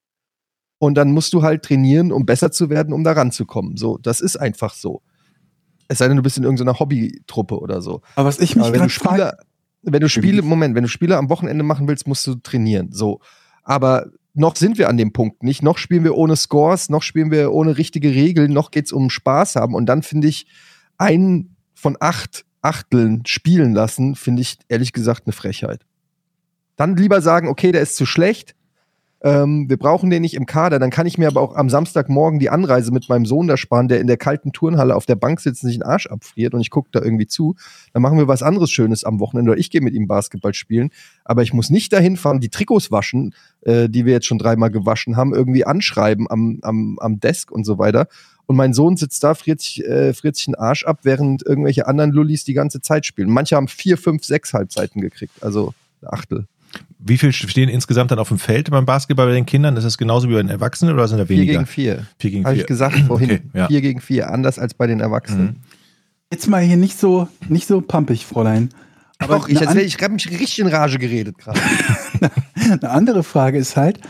Und dann musst du halt trainieren, um besser zu werden, um da ranzukommen. So, das ist einfach so. Es sei denn, du bist in irgendeiner Hobbytruppe oder so. Aber was ich mich Aber wenn du gerade frage, Spiele, wenn du Spiele, Moment, wenn du Spiele am Wochenende machen willst, musst du trainieren. So. Aber noch sind wir an dem Punkt nicht. Noch spielen wir ohne Scores, noch spielen wir ohne richtige Regeln, noch geht's um Spaß haben. Und dann finde ich, einen von acht Achteln spielen lassen, finde ich ehrlich gesagt eine Frechheit. Dann lieber sagen, okay, der ist zu schlecht. Ähm, wir brauchen den nicht im Kader, dann kann ich mir aber auch am Samstagmorgen die Anreise mit meinem Sohn da sparen, der in der kalten Turnhalle auf der Bank sitzt und sich den Arsch abfriert und ich gucke da irgendwie zu. Dann machen wir was anderes Schönes am Wochenende oder ich gehe mit ihm Basketball spielen. Aber ich muss nicht dahin fahren, die Trikots waschen, äh, die wir jetzt schon dreimal gewaschen haben, irgendwie anschreiben am, am, am Desk und so weiter. Und mein Sohn sitzt da, friert sich, äh, friert sich den Arsch ab, während irgendwelche anderen Lullis die ganze Zeit spielen. Manche haben vier, fünf, sechs Halbzeiten gekriegt, also Achtel. Wie viel stehen insgesamt dann auf dem Feld beim Basketball bei den Kindern? Ist das genauso wie bei den Erwachsenen oder sind da Vier weniger? gegen vier. Vier gegen Habe vier. ich gesagt vorhin. Okay, ja. Vier gegen vier, anders als bei den Erwachsenen. Mhm. jetzt mal hier nicht so, nicht so pampig, Fräulein. Aber auch ich, ich habe mich richtig in Rage geredet gerade. Eine andere Frage ist halt,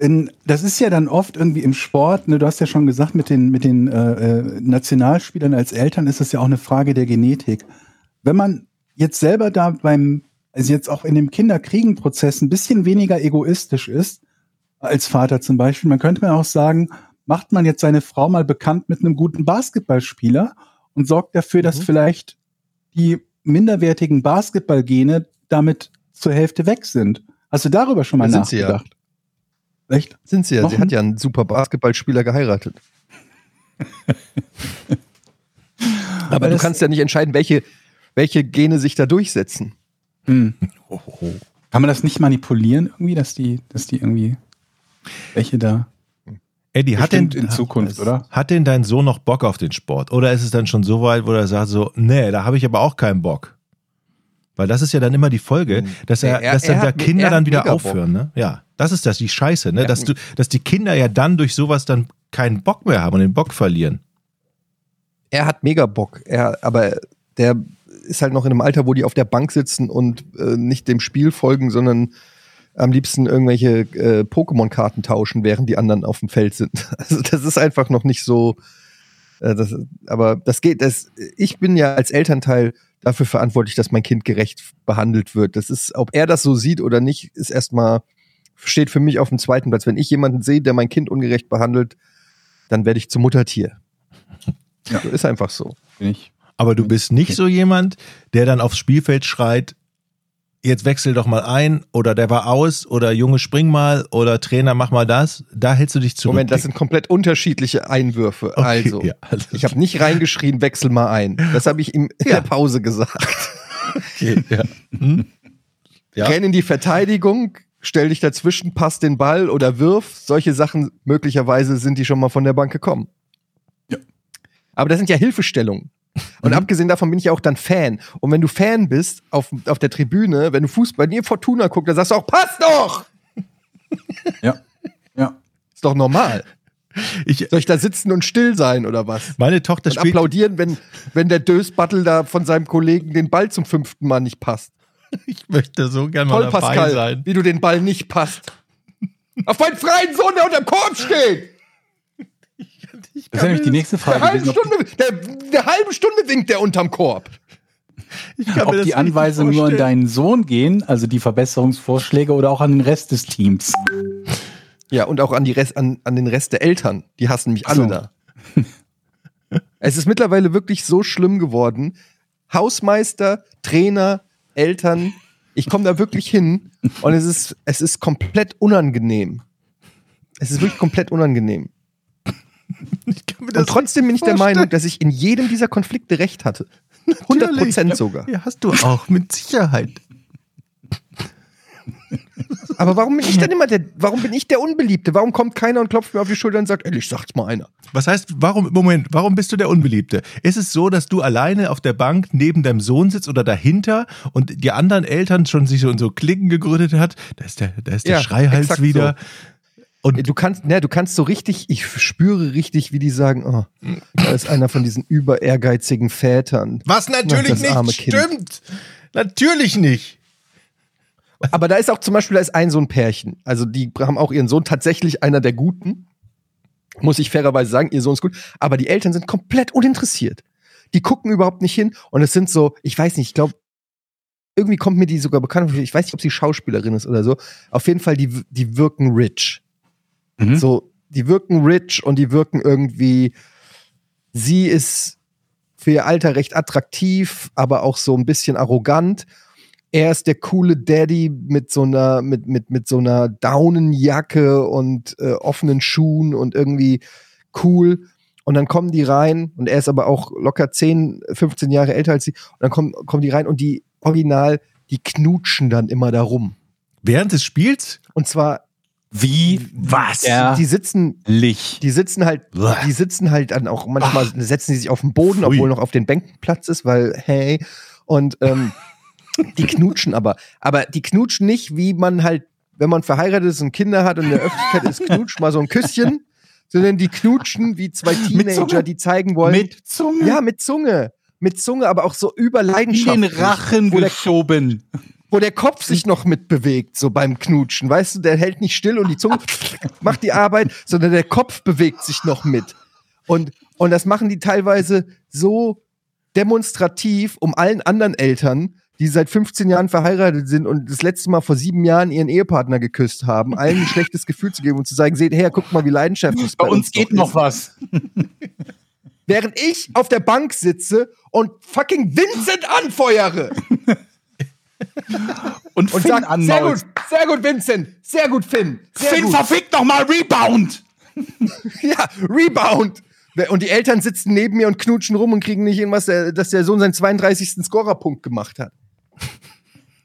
in, das ist ja dann oft irgendwie im Sport, ne, du hast ja schon gesagt, mit den, mit den äh, äh, Nationalspielern als Eltern ist es ja auch eine Frage der Genetik. Wenn man jetzt selber da beim, also jetzt auch in dem Kinderkriegenprozess ein bisschen weniger egoistisch ist, als Vater zum Beispiel, man könnte man auch sagen, macht man jetzt seine Frau mal bekannt mit einem guten Basketballspieler und sorgt dafür, dass Mhm. vielleicht die minderwertigen Basketballgene damit zur Hälfte weg sind. Hast du darüber schon mal Ja, sind sie ja. nachgedacht? Echt? Sind sie ja. Sie Warum? hat ja einen super Basketballspieler geheiratet. Aber Aber du kannst ja nicht entscheiden, welche, welche Gene sich da durchsetzen. Hm. Oh, oh. Kann man das nicht manipulieren irgendwie, dass die, dass die irgendwie welche da Eddie, hat denn, in Zukunft, oder? hat denn dein Sohn noch Bock auf den Sport? Oder ist es dann schon so weit, wo er sagt so, nee, da habe ich aber auch keinen Bock? Weil das ist ja dann immer die Folge, dass er, er- dass dann er da hat- Kinder er dann hat wieder aufhören, ne? Ja, das ist das, die Scheiße, ne? Dass du, dass die Kinder ja dann durch sowas dann keinen Bock mehr haben und den Bock verlieren. Er hat mega Bock. Er, aber der ist halt noch in einem Alter, wo die auf der Bank sitzen und äh, nicht dem Spiel folgen, sondern am liebsten irgendwelche äh, Pokémon-Karten tauschen, während die anderen auf dem Feld sind. Also das ist einfach noch nicht so. Äh, das, aber das geht. Das, ich bin ja als Elternteil dafür verantwortlich, dass mein Kind gerecht behandelt wird. Das ist, ob er das so sieht oder nicht, ist erstmal steht für mich auf dem zweiten Platz. Wenn ich jemanden sehe, der mein Kind ungerecht behandelt, dann werde ich zum Muttertier. Ja. Ist einfach so. bin ich. Aber du bist nicht so jemand, der dann aufs Spielfeld schreit, jetzt wechsel doch mal ein oder der war aus oder Junge spring mal oder Trainer mach mal das. Da hältst du dich zurück. Moment, das sind komplett unterschiedliche Einwürfe. Okay, also, ja, alles ich habe nicht reingeschrien, wechsel mal ein. Das habe ich ihm in Ja. der Pause gesagt. okay, ja. Hm? Ja. Renn in die Verteidigung, stell dich dazwischen, pass den Ball oder wirf. Solche Sachen, möglicherweise sind die schon mal von der Bank gekommen. Ja. Aber das sind ja Hilfestellungen. Und Mhm. abgesehen davon bin ich ja auch dann Fan. Und wenn du Fan bist auf, auf der Tribüne, wenn du Fußball, wenn ihr Fortuna guckt, dann sagst du auch, pass doch! Ja. Ja. Ist doch normal. Ich, Soll ich da sitzen und still sein oder was? meine Tochter Und spielt. applaudieren, wenn, wenn der Dösbattel da von seinem Kollegen den Ball zum fünften Mal nicht passt. Ich möchte so gerne mal Toll, dabei Pascal, sein. wie du den Ball nicht passt. Auf meinen freien Sohn, der unterm Korb steht! Das ist nämlich die nächste Eine Frage halbe gewesen, ob, Stunde, der, eine halbe Stunde winkt der unterm Korb. Ich ob die Anweisungen nur an deinen Sohn gehen, also die Verbesserungsvorschläge oder auch an den Rest des Teams. Ja, und auch an, die Rest, an, an den Rest der Eltern. Die hassen mich Ach so. alle da. es ist mittlerweile wirklich so schlimm geworden. Hausmeister, Trainer, Eltern, ich komme da wirklich hin und es ist, es ist komplett unangenehm. Es ist wirklich komplett unangenehm. Ich kann mir das Und trotzdem bin ich der vorstellen. Meinung, dass ich in jedem dieser Konflikte recht hatte. 100 Prozent sogar. Ja, hast du auch, mit Sicherheit. Aber warum bin ich dann immer der, warum bin ich der Unbeliebte? Warum kommt keiner und klopft mir auf die Schulter und sagt, ehrlich, sagt's mal einer. Was heißt, warum, Moment, warum bist du der Unbeliebte? Ist es so, dass du alleine auf der Bank neben deinem Sohn sitzt oder dahinter und die anderen Eltern schon sich so so Klicken gegründet hat? Da ist der, da ist der Ja, Schreihals wieder. Und Du kannst, ne, du kannst so richtig, ich spüre richtig, wie die sagen, oh, da ist einer von diesen über ehrgeizigen Vätern. was natürlich arme nicht Kind. stimmt. Natürlich nicht. Aber da ist auch zum Beispiel, da ist ein so ein Pärchen. Also die haben auch ihren Sohn tatsächlich einer der Guten. Muss ich fairerweise sagen, ihr Sohn ist gut. Aber die Eltern sind komplett uninteressiert. Die gucken überhaupt nicht hin. Und es sind so, ich weiß nicht, ich glaube, irgendwie kommt mir die sogar bekannt. Ich weiß nicht, ob sie Schauspielerin ist oder so. Auf jeden Fall, die, die wirken rich. Mhm. So, die wirken rich und die wirken irgendwie, sie ist für ihr Alter recht attraktiv, aber auch so ein bisschen arrogant. Er ist der coole Daddy mit so einer, mit, mit, mit so einer Daunenjacke und äh, offenen Schuhen und irgendwie cool. Und dann kommen die rein und er ist aber auch locker 10, 15 Jahre älter als sie. Und dann kommen, kommen die rein und die original, die knutschen dann immer da rum. Während des Spiels? Und zwar, Wie? Was? die sitzen Licht. die sitzen halt, die sitzen halt dann auch manchmal setzen die sich auf den Boden, Pfui. obwohl noch auf den Bänken Platz ist, weil hey und ähm, die knutschen aber, aber die knutschen nicht, wie man halt, wenn man verheiratet ist und Kinder hat und in der Öffentlichkeit ist, knutscht mal so ein Küsschen, sondern die knutschen wie zwei? Teenager, die zeigen wollen, Mit Zunge ja mit Zunge, mit Zunge, aber auch so über in Leidenschaft, den Rachen wo der, geschoben. Wo der Kopf sich noch mitbewegt, so beim Knutschen. Weißt du, der hält nicht still und die Zunge macht die Arbeit, sondern der Kopf bewegt sich noch mit. Und, und das machen die teilweise so demonstrativ, um allen anderen Eltern, die seit 15 Jahren verheiratet sind und das letzte Mal vor sieben Jahren ihren Ehepartner geküsst haben, allen ein schlechtes Gefühl zu geben und zu sagen, seht her, guckt mal, wie leidenschaftlich es Bei uns doch geht noch ist. was. Während ich auf der Bank sitze und fucking Vincent anfeuere. Und, und Finn sagt, sehr gut, sehr gut, Vincent, sehr gut, Finn, sehr Finn, gut. verfickt noch mal Rebound. Ja, Rebound. Und die Eltern sitzen neben mir und knutschen rum und kriegen nicht hin, was der, dass der Sohn seinen 32. Scorerpunkt gemacht hat.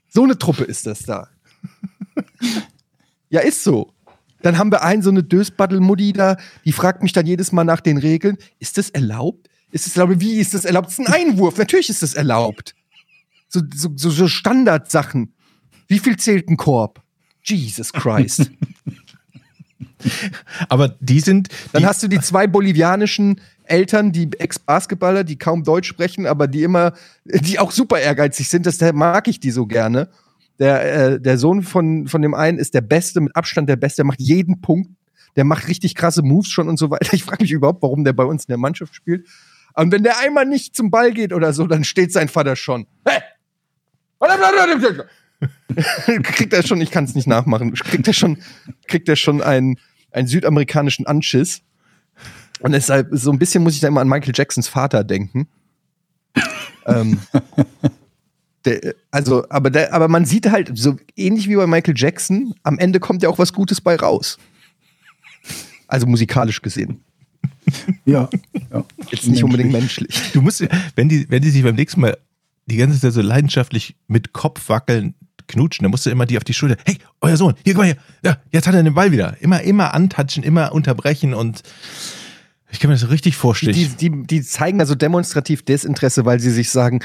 So eine Truppe ist das da. Ja, ist so. Dann haben wir einen, so eine Dösbattel-Mutti da, die fragt mich dann jedes Mal nach den Regeln. Ist das erlaubt? Ist es erlaubt? Wie ist das erlaubt? Das ist ein Einwurf. Natürlich ist das erlaubt. So, so, so, so Standardsachen. Wie viel zählt ein Korb? Jesus Christ. Aber die sind. Dann die, hast du die zwei bolivianischen Eltern, die Ex-Basketballer, die kaum Deutsch sprechen, aber die immer, die auch super ehrgeizig sind. Das mag ich die so gerne. Der, äh, der Sohn von, von dem einen ist der Beste, mit Abstand der Beste, der macht jeden Punkt. Der macht richtig krasse Moves schon und so weiter. Ich frage mich überhaupt, warum der bei uns in der Mannschaft spielt. Und wenn der einmal nicht zum Ball geht oder so, dann steht sein Vater schon. Hey! kriegt er schon, ich kann es nicht nachmachen, kriegt er schon, kriegt er schon einen, einen südamerikanischen Anschiss. Und deshalb, so ein bisschen muss ich da immer an Michael Jacksons Vater denken. ähm, der, also, aber, der, aber man sieht halt, so ähnlich wie bei Michael Jackson, am Ende kommt ja auch was Gutes bei raus. Also musikalisch gesehen. Ja. ja. Jetzt nicht unbedingt menschlich. Du musst, wenn die, wenn die sich beim nächsten Mal die ganze Zeit so leidenschaftlich mit Kopf wackeln, knutschen, dann musst du immer die auf die Schulter, hey, euer Sohn, hier, guck mal hier, ja, jetzt hat er den Ball wieder. Immer, immer antatschen, immer unterbrechen und ich kann mir das so richtig vorstellen. Die, die, die zeigen also demonstrativ Desinteresse, weil sie sich sagen,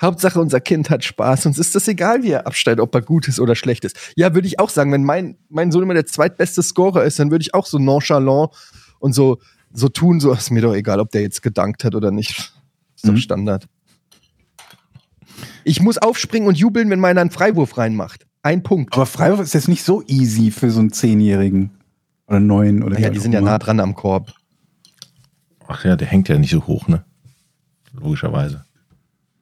Hauptsache unser Kind hat Spaß, uns ist das egal, wie er abschneidet, ob er gut ist oder schlecht ist. Ja, würde ich auch sagen, wenn mein, mein Sohn immer der zweitbeste Scorer ist, dann würde ich auch so nonchalant und so, so tun, so ist mir doch egal, ob der jetzt gedankt hat oder nicht. Ist doch Mhm. Standard. Ich muss aufspringen und jubeln, wenn meiner einen Freiwurf reinmacht. Ein Punkt. Aber Freiwurf ist jetzt nicht so easy für so einen Zehnjährigen. Oder neun oder Ja, die sind ja nah dran am Korb. Ach ja, der hängt ja nicht so hoch, ne? Logischerweise.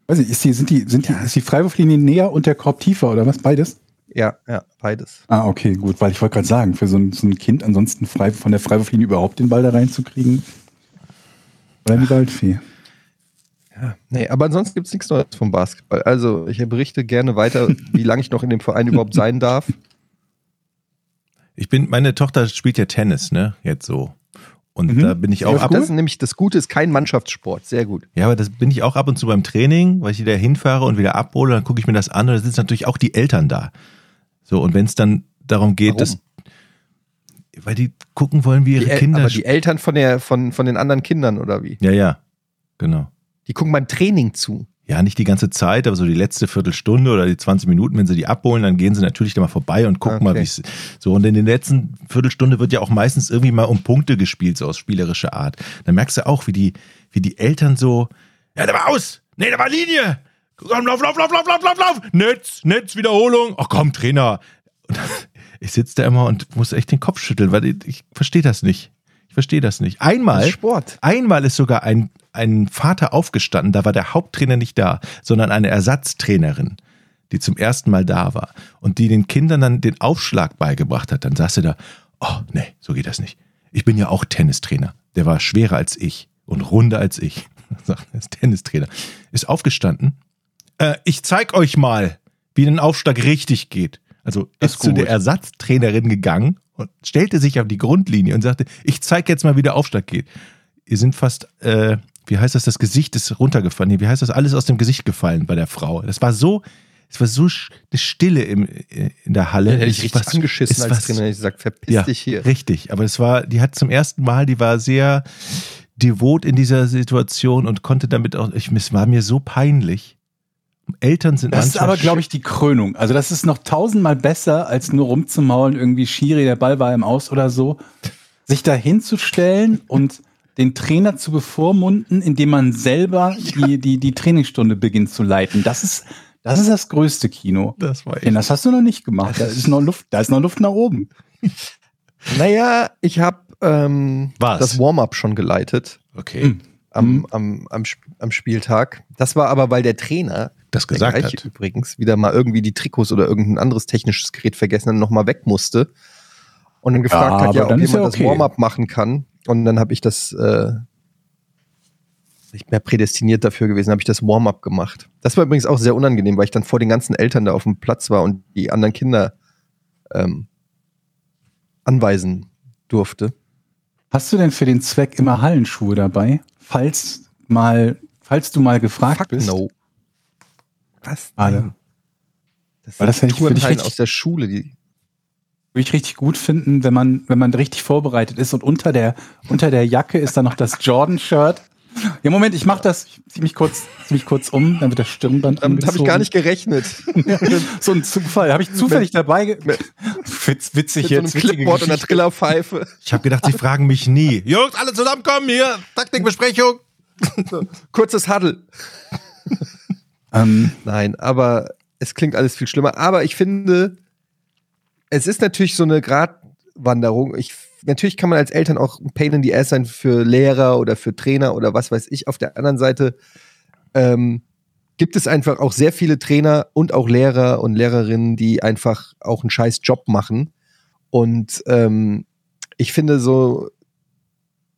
Weiß nicht, ist die, sind die, sind die, ist die Freiwurflinie näher und der Korb tiefer oder was? Beides? Ja, ja, beides. Ah, okay, gut, weil ich wollte gerade sagen, für so ein, so ein Kind ansonsten frei, von der Freiwurflinie überhaupt den Ball da reinzukriegen. Oder die Waldfee. Ja, nee, aber ansonsten gibt es nichts Neues vom Basketball. Also, ich berichte gerne weiter, wie lange ich noch in dem Verein überhaupt sein darf. Ich bin, meine Tochter spielt ja Tennis, ne? Jetzt so. Und Mhm. da bin ich auch ab. Das ist nämlich das Gute, ist kein Mannschaftssport. Sehr gut. Ja, aber das bin ich auch ab und zu beim Training, weil ich wieder hinfahre und wieder abhole, dann gucke ich mir das an und da sitzen natürlich auch die Eltern da. So, und wenn es dann darum geht, Warum? dass. Weil die gucken wollen, wie ihre Die Kinder. aber die Eltern von, der, von, von den anderen Kindern, oder wie? ja, ja, genau. Die gucken beim Training zu. Ja, nicht die ganze Zeit, aber so die letzte Viertelstunde oder die 20 Minuten, wenn sie die abholen, dann gehen sie natürlich da mal vorbei und gucken mal, Okay. wie es so. Und in den letzten Viertelstunde wird ja auch meistens irgendwie mal um Punkte gespielt, so aus spielerischer Art. Dann merkst du auch, wie die, wie die Eltern so, ja, der war aus! Nee, der war Linie! Komm, lauf, lauf, lauf, lauf, lauf, lauf, lauf! Netz, Netz, Wiederholung! Ach komm, Trainer! Und ich sitze da immer und muss echt den Kopf schütteln, weil ich, ich verstehe das nicht. Ich verstehe das nicht. Das Einmal. ist Sport. Einmal ist sogar ein, ein Vater aufgestanden, da war der Haupttrainer nicht da, sondern eine Ersatztrainerin, die zum ersten Mal da war und die den Kindern dann den Aufschlag beigebracht hat. Dann saß sie da, oh nee, so geht das nicht. Ich bin ja auch Tennistrainer. Der war schwerer als ich und runder als ich. Sagt, er ist Tennistrainer. Ist aufgestanden. Äh, ich zeig euch mal, wie ein Aufschlag richtig geht. Also ist ist zu der Ersatztrainerin gegangen und stellte sich auf die Grundlinie und sagte, ich zeig jetzt mal, wie der Aufschlag geht. Ihr sind fast, äh, wie heißt das, das Gesicht ist runtergefallen. Nee, wie heißt das, alles aus dem Gesicht gefallen bei der Frau. Das war so, es war so eine Stille im, äh, in der Halle. Dann hätte ich Es richtig war- angeschissen es als war- Trainer. hätte Ich gesagt, verpiss ja, dich hier. richtig. Aber es war, die hat zum ersten Mal, die war sehr devot in dieser Situation und konnte damit auch, ich, es war mir so peinlich. Eltern sind Das ist manchmal aber, glaube ich, die Krönung. Also das ist noch tausendmal besser, als nur rumzumaulen, irgendwie Schiri, der Ball war im Aus oder so. Sich da hinzustellen und den Trainer zu bevormunden, indem man selber die, die, die Trainingsstunde beginnt zu leiten. Das ist, das ist das größte Kino. Das war Denn das hast du noch nicht gemacht. Da ist noch Luft, da ist noch Luft nach oben. Naja, ich habe ähm, das Warm-up schon geleitet Okay. Hm. am, Mhm. am, am, Sp- am Spieltag. Das war aber, weil der Trainer, Das der gesagt gleiche hat. übrigens, wieder mal irgendwie die Trikots oder irgendein anderes technisches Gerät vergessen hat und nochmal weg musste. Und dann gefragt Ja, hat, ja, ob jemand ja das okay. Warm-up machen kann. Und dann habe ich das äh, nicht mehr prädestiniert dafür gewesen, habe ich das Warm-up gemacht. Das war übrigens auch sehr unangenehm, weil ich dann vor den ganzen Eltern da auf dem Platz war und die anderen Kinder ähm, anweisen durfte. Hast du denn für den Zweck immer Hallenschuhe dabei? Falls mal, falls du mal gefragt Fuck bist. no. Was? Nein. Das Weil das hätte ich- würde ich Turnhallen richtig- aus der Schule, die Würde ich richtig gut finden, wenn man, wenn man richtig vorbereitet ist und unter der, unter der Jacke ist dann noch das Jordan-Shirt. Ja, Moment, ich mach das, ich zieh mich kurz, zieh mich kurz um, dann wird das Stirnband damit habe ich gar nicht gerechnet. So ein Zufall, habe ich zufällig dabei. ge- Witz, witzig Mit so einem jetzt, Clipboard und einer. Trillerpfeife. Ich habe gedacht, sie fragen mich nie. Jungs, alle zusammenkommen hier. Taktikbesprechung. Kurzes Huddle. Ähm, Nein, aber es klingt alles viel schlimmer. Aber ich finde, es ist natürlich so eine Gratwanderung. Ich, natürlich kann man als Eltern auch ein Pain in the Ass sein für Lehrer oder für Trainer oder was weiß ich. Auf der anderen Seite ähm, gibt es einfach auch sehr viele Trainer und auch Lehrer und Lehrerinnen, die einfach auch einen scheiß Job machen. Und ähm, ich finde so,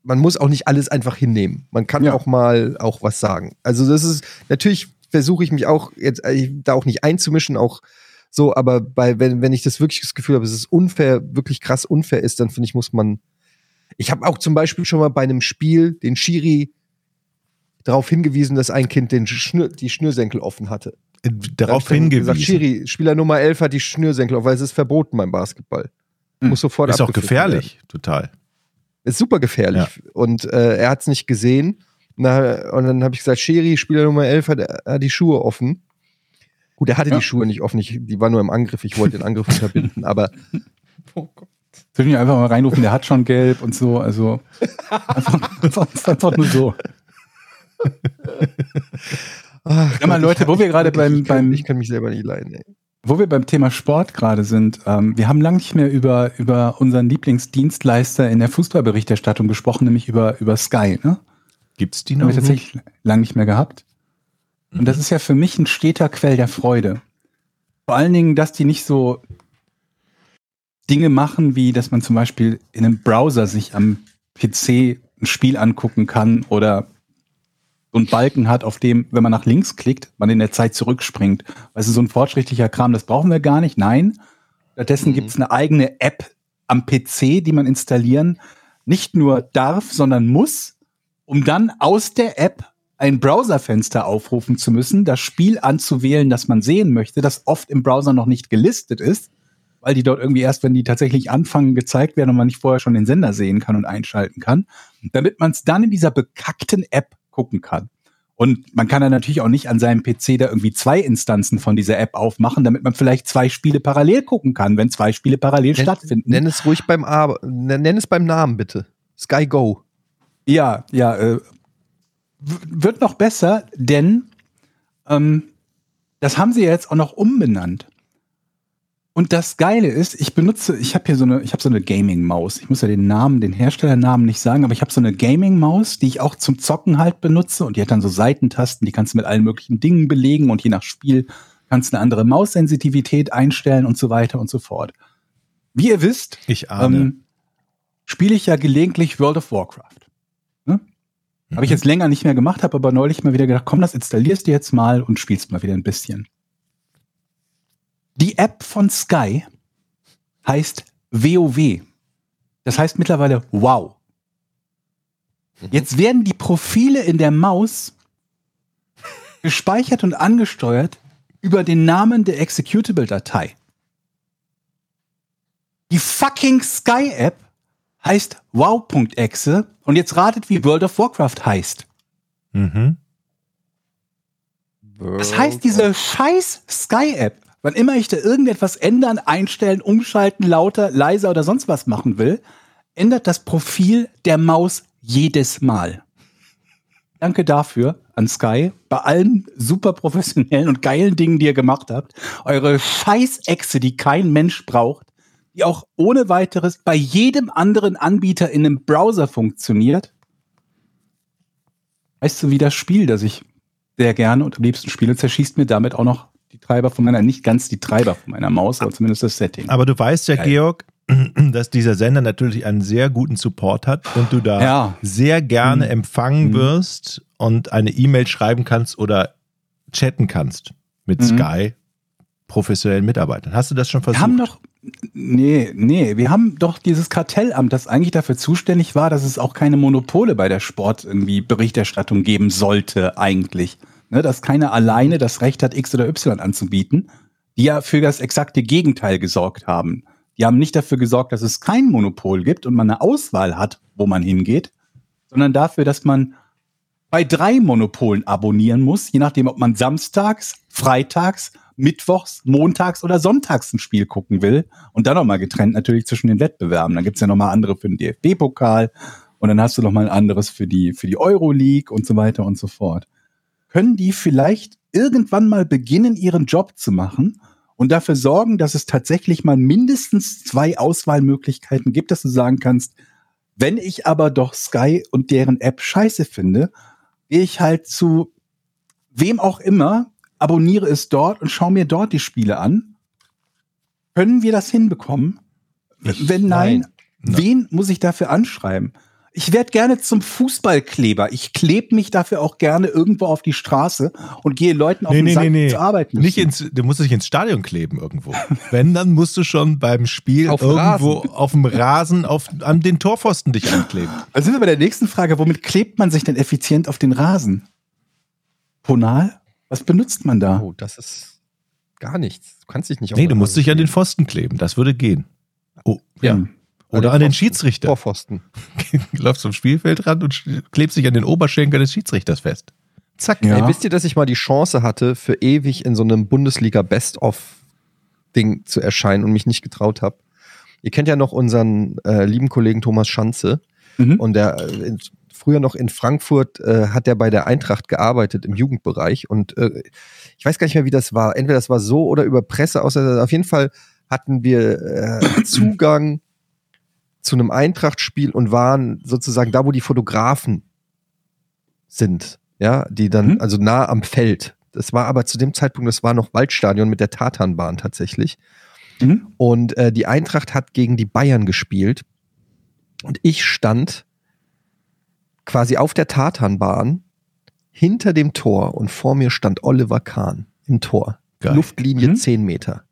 man muss auch nicht alles einfach hinnehmen. Man kann Ja. auch mal auch was sagen. Also das ist natürlich versuche ich mich auch jetzt äh, da auch nicht einzumischen, auch so, aber bei, wenn, wenn ich das wirklich das Gefühl habe, dass es unfair, wirklich krass unfair ist, dann finde ich, muss man. Ich habe auch zum Beispiel schon mal bei einem Spiel den Schiri darauf hingewiesen, dass ein Kind den Schnür, die Schnürsenkel offen hatte. Äh, Da Darauf hingewiesen. Gesagt, Schiri, Spieler Nummer 11 hat die Schnürsenkel auf, weil es ist verboten beim Basketball. Hm. Muss sofort ist auch gefährlich, total. werden. Ist super gefährlich. Und äh, er hat es nicht gesehen. Na, und dann habe ich gesagt, Schiri, Spieler Nummer 11 hat, hat die Schuhe offen. Gut, er hatte Ja. die Schuhe nicht offen, ich, die war nur im Angriff, ich wollte den Angriff unterbinden, aber Zwischen einfach mal reinrufen, der hat schon gelb und so. Also einfach, einfach, einfach nur so. ach, Sag mal, Gott, Leute, ich- wo wir ich- gerade ich beim- kann, beim- Ich kann mich selber nicht leiden, ey. Wo wir beim Thema Sport gerade sind, ähm, wir haben lange nicht mehr über, über unseren Lieblingsdienstleister in der Fußballberichterstattung gesprochen, nämlich über, über Sky. Ne? Gibt's die Haben noch? wir tatsächlich lange nicht mehr gehabt. Und das ist ja für mich ein steter Quell der Freude. Vor allen Dingen, dass die nicht so Dinge machen, wie dass man zum Beispiel in einem Browser sich am PC ein Spiel angucken kann oder so einen Balken hat, auf dem, wenn man nach links klickt, man in der Zeit zurückspringt. Weißt du, so ein fortschrittlicher Kram, das brauchen wir gar nicht. Nein. Stattdessen Mhm. gibt es eine eigene App am PC, die man installieren nicht nur darf, sondern muss, um dann aus der App ein Browserfenster aufrufen zu müssen, das Spiel anzuwählen, das man sehen möchte, das oft im Browser noch nicht gelistet ist, weil die dort irgendwie erst, wenn die tatsächlich anfangen, gezeigt werden und man nicht vorher schon den Sender sehen kann und einschalten kann, damit man es dann in dieser bekackten App gucken kann. Und man kann dann natürlich auch nicht an seinem PC da irgendwie zwei Instanzen von dieser App aufmachen, damit man vielleicht zwei Spiele parallel gucken kann, wenn zwei Spiele parallel stattfinden. Nenn es ruhig beim Aber, nenn nenn es beim Namen bitte. Sky Go. Ja, ja, äh, wird noch besser, denn ähm, das haben sie ja jetzt auch noch umbenannt. Und das Geile ist, ich benutze, ich habe hier so eine, ich habe so eine Gaming-Maus. Ich muss ja den Namen, den Herstellernamen nicht sagen, aber ich habe so eine Gaming-Maus, die ich auch zum Zocken halt benutze und die hat dann so Seitentasten, die kannst du mit allen möglichen Dingen belegen und je nach Spiel kannst du eine andere Maussensitivität einstellen und so weiter und so fort. Wie ihr wisst, Ich ahne. ähm, spiele ich ja gelegentlich World of Warcraft. Ne? Habe ich jetzt länger nicht mehr gemacht, habe aber neulich mal wieder gedacht, komm, das installierst du jetzt mal und spielst mal wieder ein bisschen. Die App von Sky heißt WoW. Das heißt mittlerweile Wow. Jetzt werden die Profile in der Maus gespeichert und angesteuert über den Namen der Executable-Datei. Die fucking Sky-App heißt wow.exe und jetzt ratet, wie World of Warcraft heißt. Mhm. Das heißt, diese scheiß Sky-App, wann immer ich da irgendetwas ändern, einstellen, umschalten, lauter, leiser oder sonst was machen will, ändert das Profil der Maus jedes Mal. Danke dafür an Sky, bei allen super professionellen und geilen Dingen, die ihr gemacht habt. Eure Scheiß-Echse, die kein Mensch braucht, die auch ohne weiteres bei jedem anderen Anbieter in einem Browser funktioniert. Weißt du, wie das Spiel, das ich sehr gerne und am liebsten spiele, zerschießt mir damit auch noch die Treiber von meiner, nicht ganz die Treiber von meiner Maus, aber zumindest das Setting. Aber du weißt ja, Geil. Georg, dass dieser Sender natürlich einen sehr guten Support hat und du da Ja. sehr gerne Mhm. empfangen Mhm. wirst und eine E-Mail schreiben kannst oder chatten kannst mit Mhm. Sky professionellen Mitarbeitern. Hast du das schon Wir versucht? haben doch, nee, nee, wir haben doch dieses Kartellamt, das eigentlich dafür zuständig war, dass es auch keine Monopole bei der Sport irgendwie Berichterstattung geben sollte, eigentlich. Ne, dass keiner alleine das Recht hat, X oder Y anzubieten, die ja für das exakte Gegenteil gesorgt haben. Die haben nicht dafür gesorgt, dass es kein Monopol gibt und man eine Auswahl hat, wo man hingeht, sondern dafür, dass man bei drei Monopolen abonnieren muss, je nachdem, ob man samstags, freitags, mittwochs, montags oder sonntags ein Spiel gucken will. Und dann nochmal getrennt natürlich zwischen den Wettbewerben. Dann gibt's ja nochmal andere für den DFB-Pokal und dann hast du nochmal ein anderes für die, für die Euroleague und so weiter und so fort. Können die vielleicht irgendwann mal beginnen, ihren Job zu machen und dafür sorgen, dass es tatsächlich mal mindestens zwei Auswahlmöglichkeiten gibt, dass du sagen kannst, wenn ich aber doch Sky und deren App scheiße finde, gehe ich halt zu wem auch immer, abonniere es dort und schaue mir dort die Spiele an. Können wir das hinbekommen? Ich- Wenn nein, Nein. wen muss ich dafür anschreiben? Ich werde gerne zum Fußballkleber. Ich klebe mich dafür auch gerne irgendwo auf die Straße und gehe Leuten auf Nee, den nee, Sack, nee, die nee. zur Arbeit müssen. Nicht ins, du musst dich ins Stadion kleben irgendwo. Wenn, dann musst du schon beim Spiel Auf irgendwo Rasen. auf dem Rasen auf, an den Torpfosten dich ankleben. Da sind wir bei der nächsten Frage. Womit klebt man sich denn effizient auf den Rasen? Ponal? Was benutzt man da? Oh, das ist gar nichts. Du kannst dich nicht auf Nee, den du musst dich an den. Pfosten kleben. Das würde gehen. Oh, ja. Hm. Oder an den Pfosten. Schiedsrichter. Vorpfosten. Läufst zum Spielfeld ran und klebst dich an den Oberschenkel des Schiedsrichters fest. Zack. Ja. Ey, wisst ihr, dass ich mal die Chance hatte, für ewig in so einem Bundesliga-Best-of-Ding zu erscheinen und mich nicht getraut habe? Ihr kennt ja noch unseren äh, lieben Kollegen Thomas Schanze. Mhm. Und der äh, früher noch in Frankfurt äh, hat er bei der Eintracht gearbeitet im Jugendbereich. Und äh, ich weiß gar nicht mehr, wie das war. Entweder das war so oder über Presse. Außer, auf jeden Fall hatten wir äh, Zugang zu einem Eintracht-Spiel und waren sozusagen da, wo die Fotografen sind. Ja, die dann, Mhm. also nah am Feld. Das war aber zu dem Zeitpunkt, das war noch Waldstadion mit der Tatanbahn tatsächlich. Mhm. Und äh, die Eintracht hat gegen die Bayern gespielt. Und ich stand quasi auf der Tatanbahn hinter dem Tor und vor mir stand Oliver Kahn im Tor. Geil. Luftlinie Mhm. 10 Meter.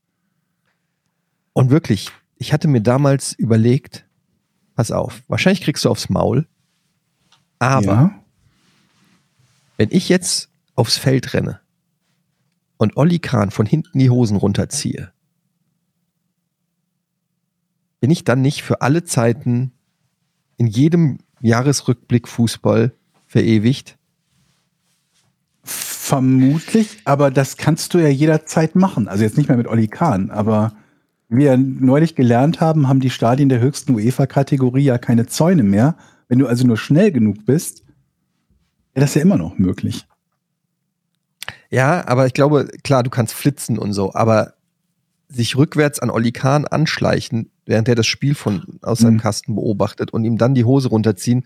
Und wirklich, ich hatte mir damals überlegt, pass auf, wahrscheinlich kriegst du aufs Maul, aber ja. wenn ich jetzt aufs Feld renne und Olli Kahn von hinten die Hosen runterziehe, bin ich dann nicht für alle Zeiten in jedem Jahresrückblick Fußball verewigt? Vermutlich, aber das kannst du ja jederzeit machen. Also jetzt nicht mehr mit Olli Kahn, aber wie wir neulich gelernt haben, haben die Stadien der höchsten UEFA-Kategorie ja keine Zäune mehr. Wenn du also nur schnell genug bist, wäre das ja immer noch möglich. Ja, aber ich glaube, klar, du kannst flitzen und so, aber sich rückwärts an Olli Kahn anschleichen, während er das Spiel von aus seinem Mhm. Kasten beobachtet und ihm dann die Hose runterziehen,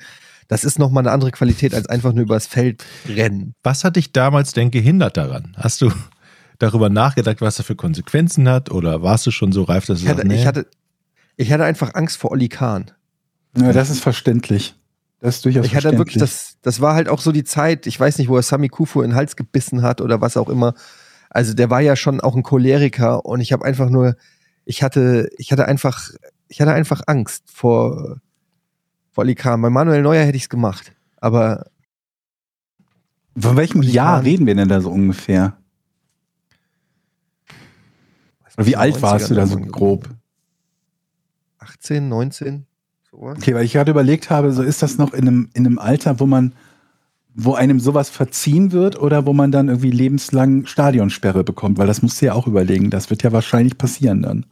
das ist nochmal eine andere Qualität als einfach nur übers Feld rennen. Was hat dich damals denn gehindert daran? Hast du darüber nachgedacht, was er für Konsequenzen hat? Oder warst du schon so reif, dass du Ich hatte, sagst, nee, ich hatte, ich hatte einfach Angst vor Olli Kahn. Ja, das ist verständlich. Das ist durchaus Ich hatte verständlich. wirklich, das, das war halt auch so die Zeit, ich weiß nicht, wo er Sami Kufu in den Hals gebissen hat oder was auch immer. Also der war ja schon auch ein Choleriker und ich habe einfach nur, ich hatte, ich hatte einfach, ich hatte einfach Angst vor, vor Olli Kahn. Bei Manuel Neuer hätte ich es gemacht. Aber Von welchem Olli Jahr reden wir denn da so ungefähr? Oder wie alt warst du da so 90ern grob? 18, 19, sowas. Okay, weil ich gerade überlegt habe, so ist das noch in einem, in einem Alter, wo man, wo einem sowas verziehen wird oder wo man dann irgendwie lebenslang Stadionsperre bekommt, weil das musst du ja auch überlegen. Das wird ja wahrscheinlich passieren dann.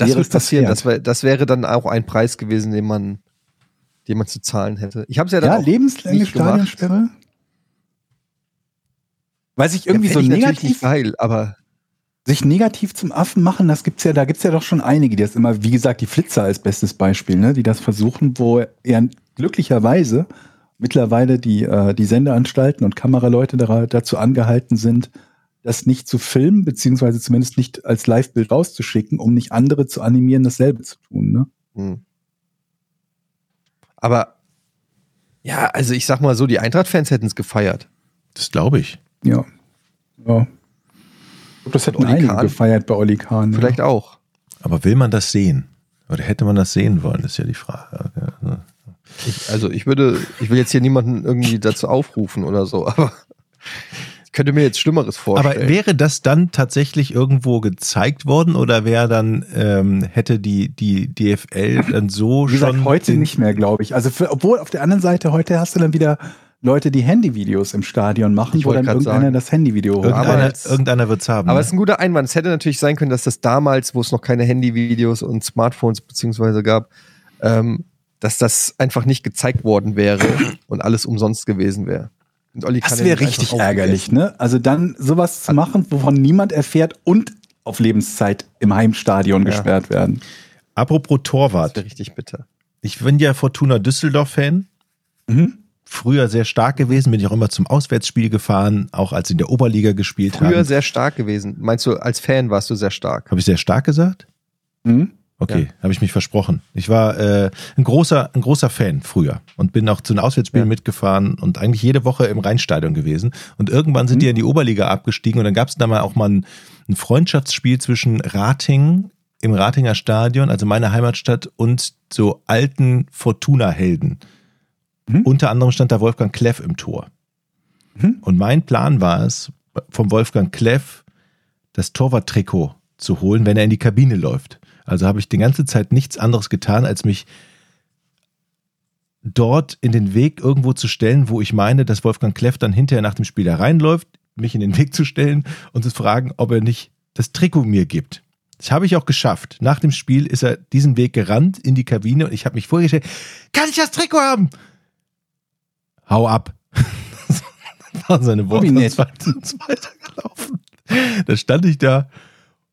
Das Wäre wird passieren. Das, wär, das wäre dann auch ein Preis gewesen, den man, den man zu zahlen hätte. Ich habe es ja dann Ja, auch lebenslange nicht gemacht. Stadionsperre? Weil sich irgendwie Ja, so negativ, geil, aber sich negativ zum Affen machen, das gibt's ja, da gibt's ja doch schon einige, die das immer, wie gesagt, die Flitzer als bestes Beispiel, ne, die das versuchen, wo eher glücklicherweise mittlerweile die, äh, die Sendeanstalten und Kameraleute da, dazu angehalten sind, das nicht zu filmen, beziehungsweise zumindest nicht als Live-Bild rauszuschicken, um nicht andere zu animieren, dasselbe zu tun. Ne? Hm. Aber ja, also ich sag mal so, die Eintracht-Fans hätten es gefeiert. das glaube ich. Ja. ja. Ich glaube, das hätten Olli einige Kahn? gefeiert bei Olli Kahn. Vielleicht auch. Aber will man das sehen? Oder hätte man das sehen wollen, ist ja die Frage. Ja. Ich, also ich würde, ich will jetzt hier niemanden irgendwie dazu aufrufen oder so, aber könnte mir jetzt Schlimmeres vorstellen. Aber wäre das dann tatsächlich irgendwo gezeigt worden oder wäre dann, ähm, hätte die, die DFL dann so Wie gesagt, schon. heute nicht mehr, glaube ich. Also, für, obwohl auf der anderen Seite, heute hast du dann wieder Leute, die Handyvideos im Stadion machen, Ich wo wollte dann irgendeiner sagen. das Handyvideo. Aber Irgendeiner, wird es haben. Aber ne? es ist ein guter Einwand. Es hätte natürlich sein können, dass das damals, wo es noch keine Handyvideos und Smartphones beziehungsweise gab, ähm, dass das einfach nicht gezeigt worden wäre und alles umsonst gewesen wäre. Und Olli Das wäre richtig ärgerlich, ne? Also dann sowas zu machen, wovon niemand erfährt und auf Lebenszeit im Heimstadion Ja. gesperrt werden. Apropos Torwart. richtig bitter. Ich bin ja Fortuna Düsseldorf-Fan. Mhm. Früher sehr stark gewesen, bin ich auch immer zum Auswärtsspiel gefahren, auch als sie in der Oberliga gespielt Früher haben. sehr stark gewesen. Meinst du, als Fan warst du sehr stark? Habe ich sehr stark gesagt? Mhm. Okay, Ja. habe ich mich versprochen. Ich war äh, ein großer, ein großer Fan früher und bin auch zu den Auswärtsspielen Ja. mitgefahren und eigentlich jede Woche im Rheinstadion gewesen. Und irgendwann sind Mhm. die in die Oberliga abgestiegen und dann gab es da mal auch mal ein, ein Freundschaftsspiel zwischen Rating im Ratinger Stadion, also meine Heimatstadt, und so alten Fortuna-Helden. Mhm. Unter anderem stand da Wolfgang Kleff im Tor. Mhm. Und mein Plan war es, vom Wolfgang Kleff das Torwarttrikot zu holen, wenn er in die Kabine läuft. Also habe ich die ganze Zeit nichts anderes getan, als mich dort in den Weg irgendwo zu stellen, wo ich meine, dass Wolfgang Kleff dann hinterher nach dem Spiel da reinläuft, mich in den Weg zu stellen und zu fragen, ob er nicht das Trikot mir gibt. Das habe ich auch geschafft. Nach dem Spiel ist er diesen Weg gerannt in die Kabine und ich habe mich vorgestellt, kann ich das Trikot haben? Hau ab. das waren seine Worte. Und uns weitergelaufen. Da stand ich da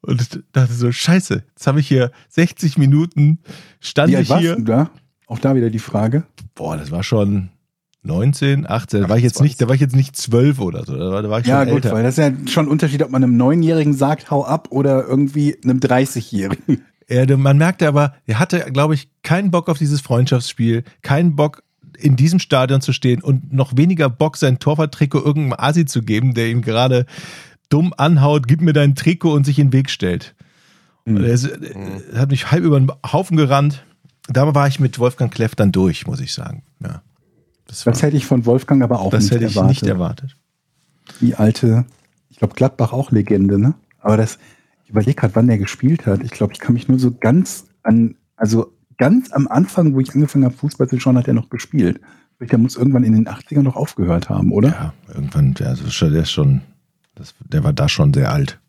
und dachte so, scheiße, jetzt habe ich hier 60 Minuten, stand Wie alt ich warst hier. du da? Auch da wieder die Frage. Boah, das war schon 19, 18, da war ich jetzt 28. nicht, da war ich jetzt nicht 12 oder so, da war, da war ich Ja, schon gut, älter. weil das ist ja schon ein Unterschied, ob man einem Neunjährigen sagt, hau ab oder irgendwie einem 30-Jährigen. Ja, man merkte aber, er hatte, glaube ich, keinen Bock auf dieses Freundschaftsspiel, keinen Bock in diesem Stadion zu stehen und noch weniger Bock, sein Torwarttrikot irgendeinem Asi zu geben, der ihm gerade dumm anhaut, gib mir dein Trikot und sich in den Weg stellt. Und er ist, er hat mich halb über den Haufen gerannt. Da war ich mit Wolfgang Kleff dann durch, muss ich sagen. Ja, das, war, Das hätte ich von Wolfgang aber auch das nicht hätte ich erwartet. nicht erwartet. Die alte, ich glaube Gladbach auch Legende, ne? Aber das, ich überlege gerade, wann der gespielt hat. Ich glaube, ich kann mich nur so ganz an, also ganz am Anfang, wo ich angefangen habe, Fußball zu schauen, hat er noch gespielt. Der muss irgendwann in den 80ern noch aufgehört haben, oder? Ja, irgendwann, also der ist schon, das, der war da schon sehr alt.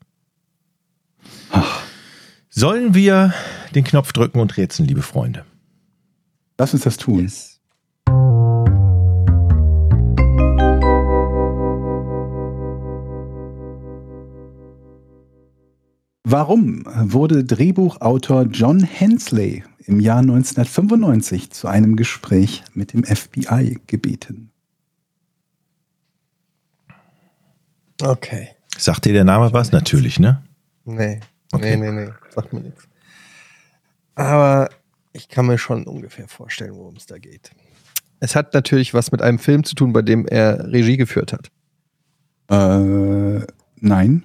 Sollen wir den Knopf drücken und rätseln, liebe Freunde? Lass uns das tun. Yes. Warum wurde Drehbuchautor John Hensley im Jahr 1995 zu einem Gespräch mit dem FBI gebeten? Okay. Sagt dir der Name was? Natürlich, ne? Nee. Okay. Nee, nee, nee. Sagt mir nichts. Aber ich kann mir schon ungefähr vorstellen, worum es da geht. Es hat natürlich was mit einem Film zu tun, bei dem er Regie geführt hat. Äh, nein.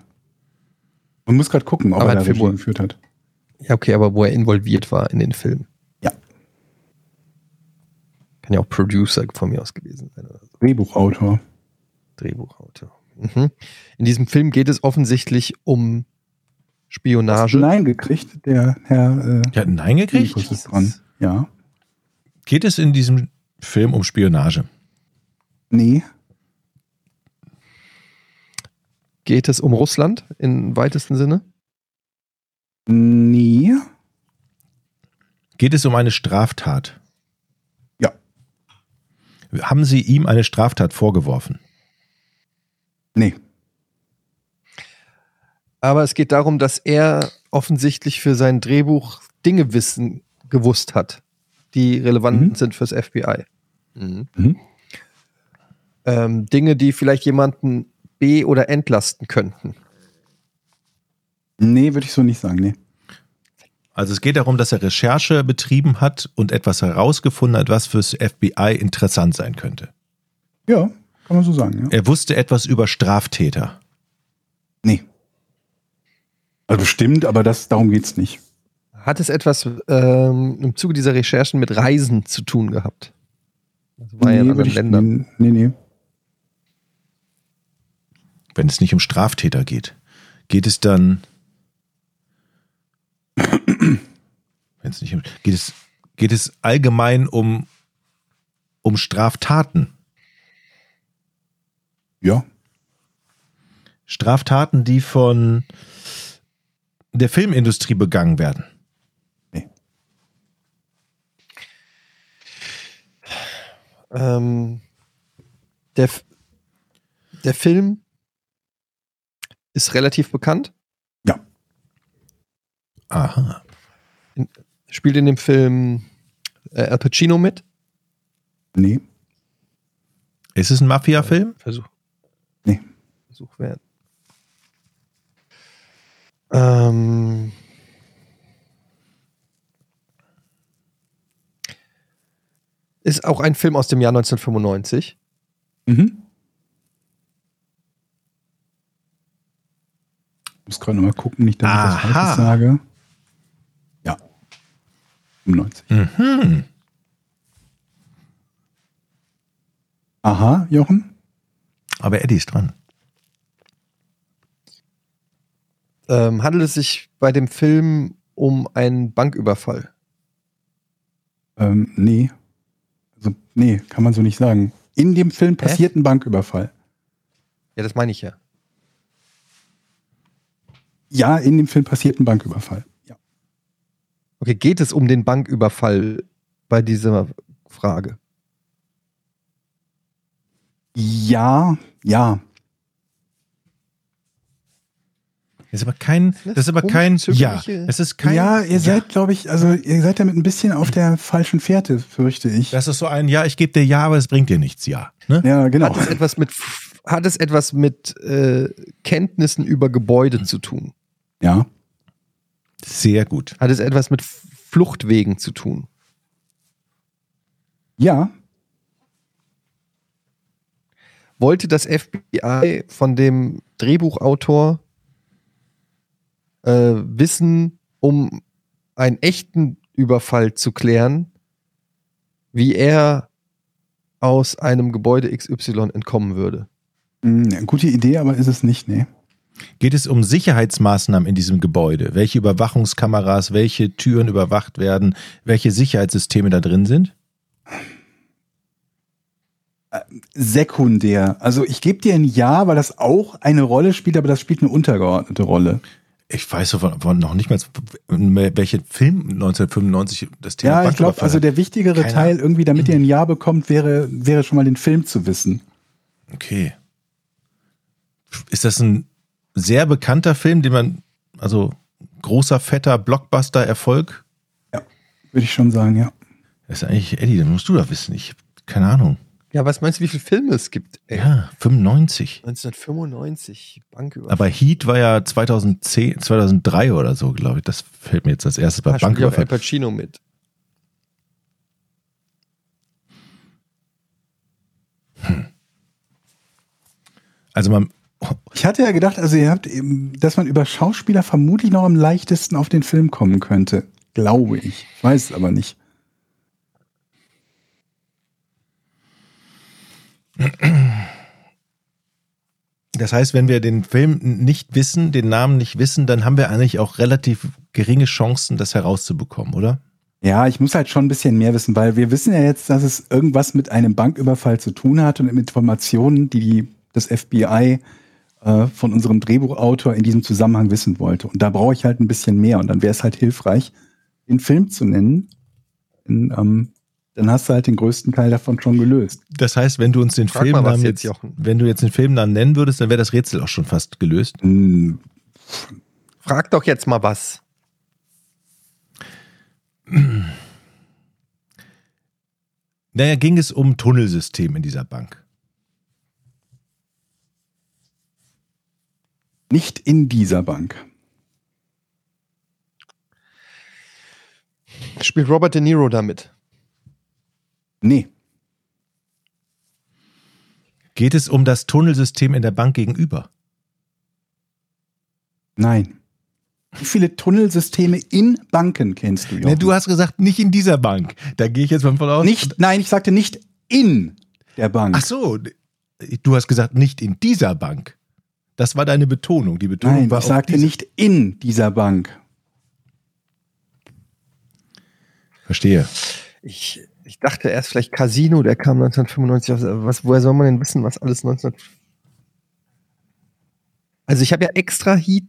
Man muss gerade gucken, ob Aber er da Film- Regie geführt hat. Ja, okay, aber wo er involviert war in den Film. Ja. Kann ja auch Producer von mir aus gewesen sein oder so. Drehbuchautor. Drehbuchautor. Mhm. In diesem Film geht es offensichtlich um Spionage. Nein gekriegt, der Herr äh, Der hat ein Nein gekriegt? Ist dran. Ja. Geht es in diesem Film um Spionage? Nee. Geht es um Russland im weitesten Sinne? Nee. Geht es um eine Straftat? Ja. Haben Sie ihm eine Straftat vorgeworfen? Nee. Aber es geht darum, dass er offensichtlich für sein Drehbuch Dinge wissen, gewusst hat, die relevant Mhm. sind fürs FBI. Mhm. Mhm. Ähm, Dinge, die vielleicht jemanden be- oder entlasten könnten. Nee, würde ich so nicht sagen, nee. Also es geht darum, dass er Recherche betrieben hat und etwas herausgefunden hat, was fürs FBI interessant sein könnte. Ja, kann man so sagen, ja. Er wusste etwas über Straftäter. Nee. Also bestimmt, aber das, darum geht's nicht. Hat es etwas ähm, im Zuge dieser Recherchen mit Reisen zu tun gehabt? Das war ja in nee, anderen ich, Ländern. nee, nee. Wenn es nicht um Straftäter geht, geht es dann. Wenn es nicht um, geht es geht es allgemein um um Straftaten, Ja. Straftaten, die von der Filmindustrie begangen werden. Ähm, der, der Film ist relativ bekannt. Aha. Spielt in dem Film äh, Al Pacino mit. Nee. Ist es ein Mafia-Film? Versuch. Suchwert. Ähm ist auch ein Film aus dem Jahr 1995. Mhm. Muss gerade mal gucken, nicht, dass ich das Falsches sage. Ja. 95. Mhm. Aha, Jochen. Aber Eddie ist dran. Ähm, handelt es sich bei dem Film um einen Banküberfall? Ähm, nee. Also, nee, kann man so nicht sagen. In dem Film passiert ein Banküberfall. Ja, das meine ich ja. Ja, in dem Film passiert ein Banküberfall. Ja. Okay, geht es um den Banküberfall bei dieser Frage? Ja, ja. Das ist aber kein, Das ist aber kein, ja, es ist kein, ja, ihr seid, glaube ich, also ihr seid damit ein bisschen auf der falschen Fährte, fürchte ich. das ist so ein, ja, ich gebe dir ja, aber es bringt dir nichts, ja. Ne? ja, genau. Hat es etwas mit, hat es etwas mit äh, Kenntnissen über Gebäude zu tun? Ja. Sehr gut. Hat es etwas mit Fluchtwegen zu tun? Ja. Wollte das FBI von dem Drehbuchautor äh, wissen, um einen echten Überfall zu klären, wie er aus einem Gebäude XY entkommen würde? Hm, gute Idee, aber ist es nicht, nee. Geht es um Sicherheitsmaßnahmen in diesem Gebäude? Welche Überwachungskameras, welche Türen überwacht werden, welche Sicherheitssysteme da drin sind? Sekundär. Also ich gebe dir ein Ja, weil das auch eine Rolle spielt, aber das spielt eine untergeordnete Rolle. Ich weiß so von, noch nicht mal, welchen Film 1995 das Thema Ja, ich glaube, also der wichtigere Keine Teil irgendwie, damit ihr ein Ja bekommt, wäre, wäre schon mal den Film zu wissen. Okay. Ist das ein sehr bekannter Film, den man, also großer, fetter Blockbuster-Erfolg? Würde ich schon sagen, ja. Das ist eigentlich, Eddie, dann musst du da wissen. Ich keine Ahnung. Ja, was meinst du, wie viele Filme es gibt? Ey? Ja, 95. 1995, Banküberfall. Aber Heat war ja 2010, 2003 oder so, glaube ich. Das fällt mir jetzt als erstes bei Ah, auch Al Banküberfall. Pacino mit. Also man, Ich hatte ja gedacht, also ihr habt eben, dass man über Schauspieler vermutlich noch am leichtesten auf den Film kommen könnte. Glaube ich. Ich weiß es aber nicht. Das heißt, wenn wir den Film nicht wissen, den Namen nicht wissen, dann haben wir eigentlich auch relativ geringe Chancen, das herauszubekommen, oder? Ja, ich muss halt schon ein bisschen mehr wissen, weil wir wissen ja jetzt, dass es irgendwas mit einem Banküberfall zu tun hat und Informationen, die, das FBI äh, von unserem Drehbuchautor in diesem Zusammenhang wissen wollte. Und da brauche ich halt ein bisschen mehr. Und dann wäre es halt hilfreich, den Film zu nennen. In, ähm, dann hast du halt den größten Teil davon schon gelöst. Das heißt, wenn du uns den Frag mal Filmnamen jetzt, jetzt, Jochen. wenn du jetzt den Filmnamen nennen würdest, dann wäre das Rätsel auch schon fast gelöst. Hm, Frag doch jetzt mal was. Naja, ging es um Tunnelsystem in dieser Bank. Nicht in dieser Bank. Spielt Robert De Niro damit? Nee. Geht es um das Tunnelsystem in der Bank gegenüber? Nein. Wie viele Tunnelsysteme in Banken kennst du, Jochen? Nee, du hast gesagt, nicht in dieser Bank. Da gehe ich jetzt mal von aus. nicht, nein, ich sagte nicht in der Bank. Ach so, du hast gesagt, nicht in dieser Bank. Das war deine Betonung. Die Betonung nein, war ich sagte diese- nicht in dieser Bank. Verstehe. Ich, ich dachte erst vielleicht Casino, der kam 1995 aus. aber Was, woher soll man denn wissen, was alles 19... Also ich habe ja extra Heat...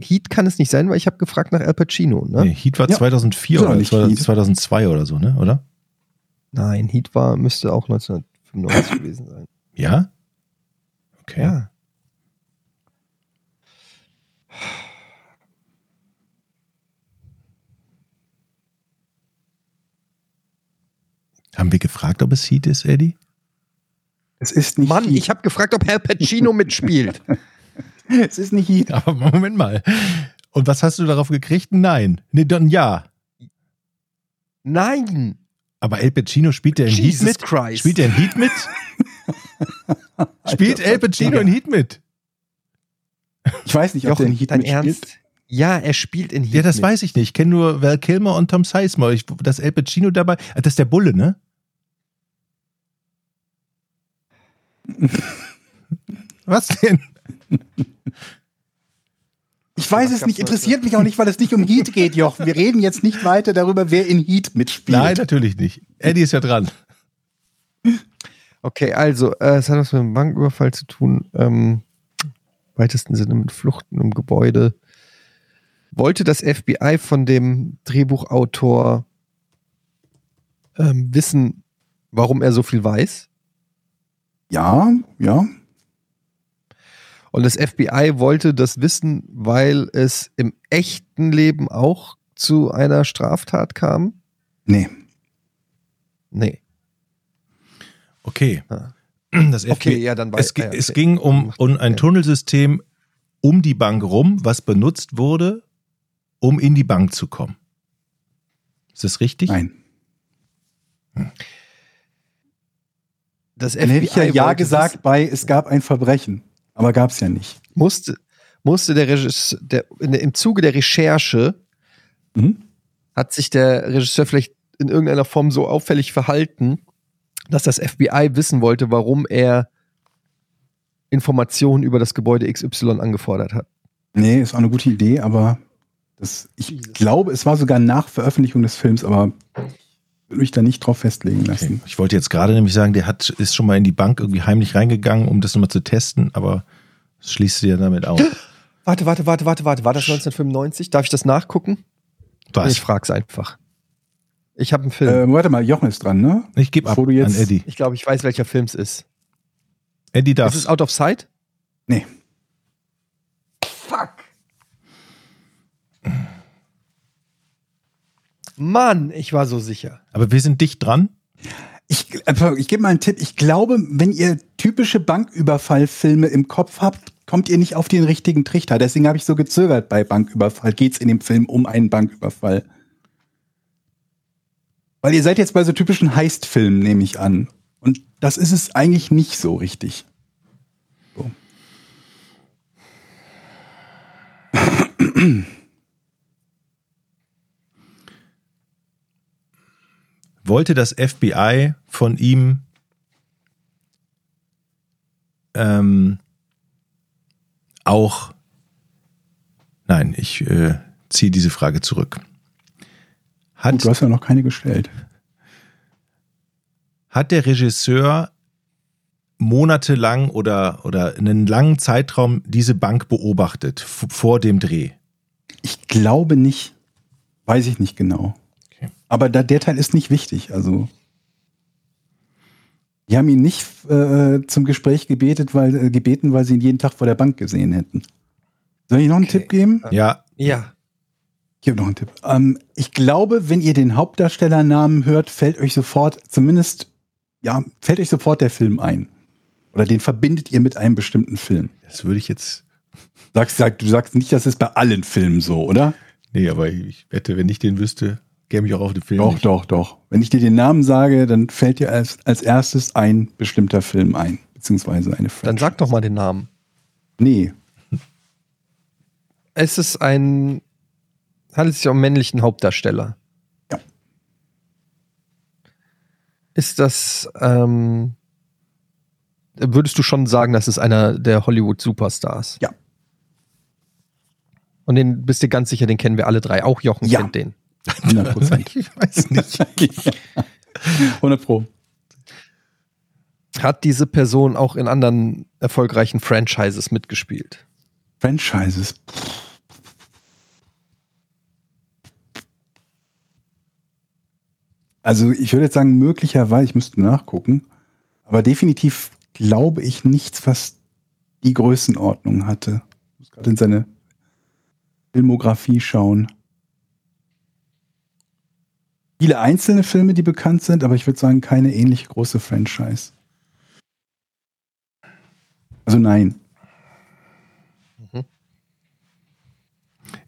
Heat kann es nicht sein, weil ich habe gefragt nach Al Pacino, ne? Nee, Heat war Ja. 2004 Ist auch oder nicht 2000 Heat. 2002 oder so, ne? Oder? Nein, Heat war, müsste auch 1995 gewesen sein. Ja? Okay. Ja. Haben wir gefragt, ob es Heat ist, Eddie? Es ist nicht Mann, Heat. ich habe gefragt, ob Al Pacino mitspielt. es ist nicht Heat. Aber Moment mal. Und was hast du darauf gekriegt? Nein. Nee, dann ja. Nein. Aber El Pacino spielt der in Heat mit? Christ. Spielt der in Heat mit? spielt El Pacino in Heat mit? Ich weiß nicht, ob der in Heat dein mitspielt. Ernst? Ja, er spielt in Heat Ja, das mit. weiß ich nicht. Ich kenne nur Val Kilmer und Tom Sizemore. Ich, das El Pacino dabei, ah, das ist der Bulle, ne? Was denn? Ich weiß es nicht, interessiert mich auch nicht, weil es nicht um Heat geht, Jochen. Wir reden jetzt nicht weiter darüber, wer in Heat mitspielt. Nein, natürlich nicht. Eddie ist ja dran. Okay, also, äh, es hat was mit einem Banküberfall zu tun. Ähm, weitesten Sinne mit Fluchten im Gebäude. Wollte das FBI von dem Drehbuchautor ähm, wissen, warum er so viel weiß? Ja, ja. Und das FBI wollte das wissen, weil es im echten Leben auch zu einer Straftat kam? Nee. Nee. Okay. Ah. Das Okay, FBI ja, dann es, weiß gi- ah, ja, es okay. ging um, um ein okay. Tunnelsystem um die Bank rum, was benutzt wurde, um in die Bank zu kommen. Ist das richtig? Nein. Das Dann hätte ich ja FBI Ja gesagt bei, es gab ein Verbrechen. Aber gab es ja nicht. musste, musste der Regisseur, der, im Zuge der Recherche Mhm. hat sich der Regisseur vielleicht in irgendeiner Form so auffällig verhalten, dass das FBI wissen wollte, warum er Informationen über das Gebäude XY angefordert hat. Nee, ist auch eine gute Idee, aber das, ich Jesus. glaube, es war sogar nach Veröffentlichung des Films, aber mich da nicht drauf festlegen Okay. lassen. Ich wollte jetzt gerade nämlich sagen, der hat, ist schon mal in die Bank irgendwie heimlich reingegangen, um das nochmal zu testen, aber das schließt du ja damit aus. Warte, warte, warte, warte, warte. War das 1995? Darf ich das nachgucken? Was? Ich frag's einfach. Ich habe einen Film. Ähm, warte mal, Jochen ist dran, ne? Ich gebe ab an Eddie. ich glaube, ich weiß, welcher Film es ist. Eddie darf. Ist es Out of Sight? Nee. Fuck. Mann, ich war so sicher. Aber wir sind dicht dran. Ich, einfach, ich gebe mal einen Tipp. Ich glaube, wenn ihr typische Banküberfallfilme im Kopf habt, kommt ihr nicht auf den richtigen Trichter. Deswegen habe ich so gezögert bei Banküberfall. Geht es in dem Film um einen Banküberfall? Weil ihr seid jetzt bei so typischen Heist-Filmen, nehme ich an. Und das ist es eigentlich nicht so richtig. So. Wollte das FBI von ihm ähm, auch. Nein, ich äh, ziehe diese Frage zurück. Hat, Gut, du hast ja noch keine gestellt. hat der Regisseur monatelang oder, oder einen langen Zeitraum diese Bank beobachtet vor dem Dreh? Ich glaube nicht. Weiß ich nicht genau. Aber da, der Teil ist nicht wichtig. Also, die haben ihn nicht äh, zum Gespräch gebetet, weil, äh, gebeten, weil sie ihn jeden Tag vor der Bank gesehen hätten. Soll ich noch einen Okay. Tipp geben? Ja, Ja. Ich habe noch einen Tipp. Ähm, ich glaube, wenn ihr den Hauptdarstellernamen hört, fällt euch sofort, zumindest, ja, fällt euch sofort der Film ein. Oder den verbindet ihr mit einem bestimmten Film. das würde ich jetzt. Sagst, sag, du sagst nicht, das ist bei allen Filmen so, oder? Nee, aber ich wette, wenn ich den wüsste, käme ich auch auf den Film. Doch, nicht. doch, doch. Wenn ich dir den Namen sage, dann fällt dir als, als erstes ein bestimmter Film ein, beziehungsweise eine Franchise. Dann sag doch mal den Namen. Nee, Es ist ein. Handelt es sich um einen männlichen Hauptdarsteller? Ja. Ist das. Ähm, würdest du schon sagen, das ist einer der Hollywood-Superstars? Ja. Und den bist du ganz sicher, den kennen wir alle drei. Auch Jochen Ja. kennt den. 100 Prozent. Ich weiß nicht. 100 Pro. Hat diese Person auch in anderen erfolgreichen Franchises mitgespielt? Franchises. Also ich würde jetzt sagen, möglicherweise, ich müsste nachgucken, aber definitiv glaube ich nichts, was die Größenordnung hatte. Ich muss gerade in seine Filmografie schauen. Viele einzelne Filme, die bekannt sind, aber ich würde sagen, keine ähnlich große Franchise. Also nein.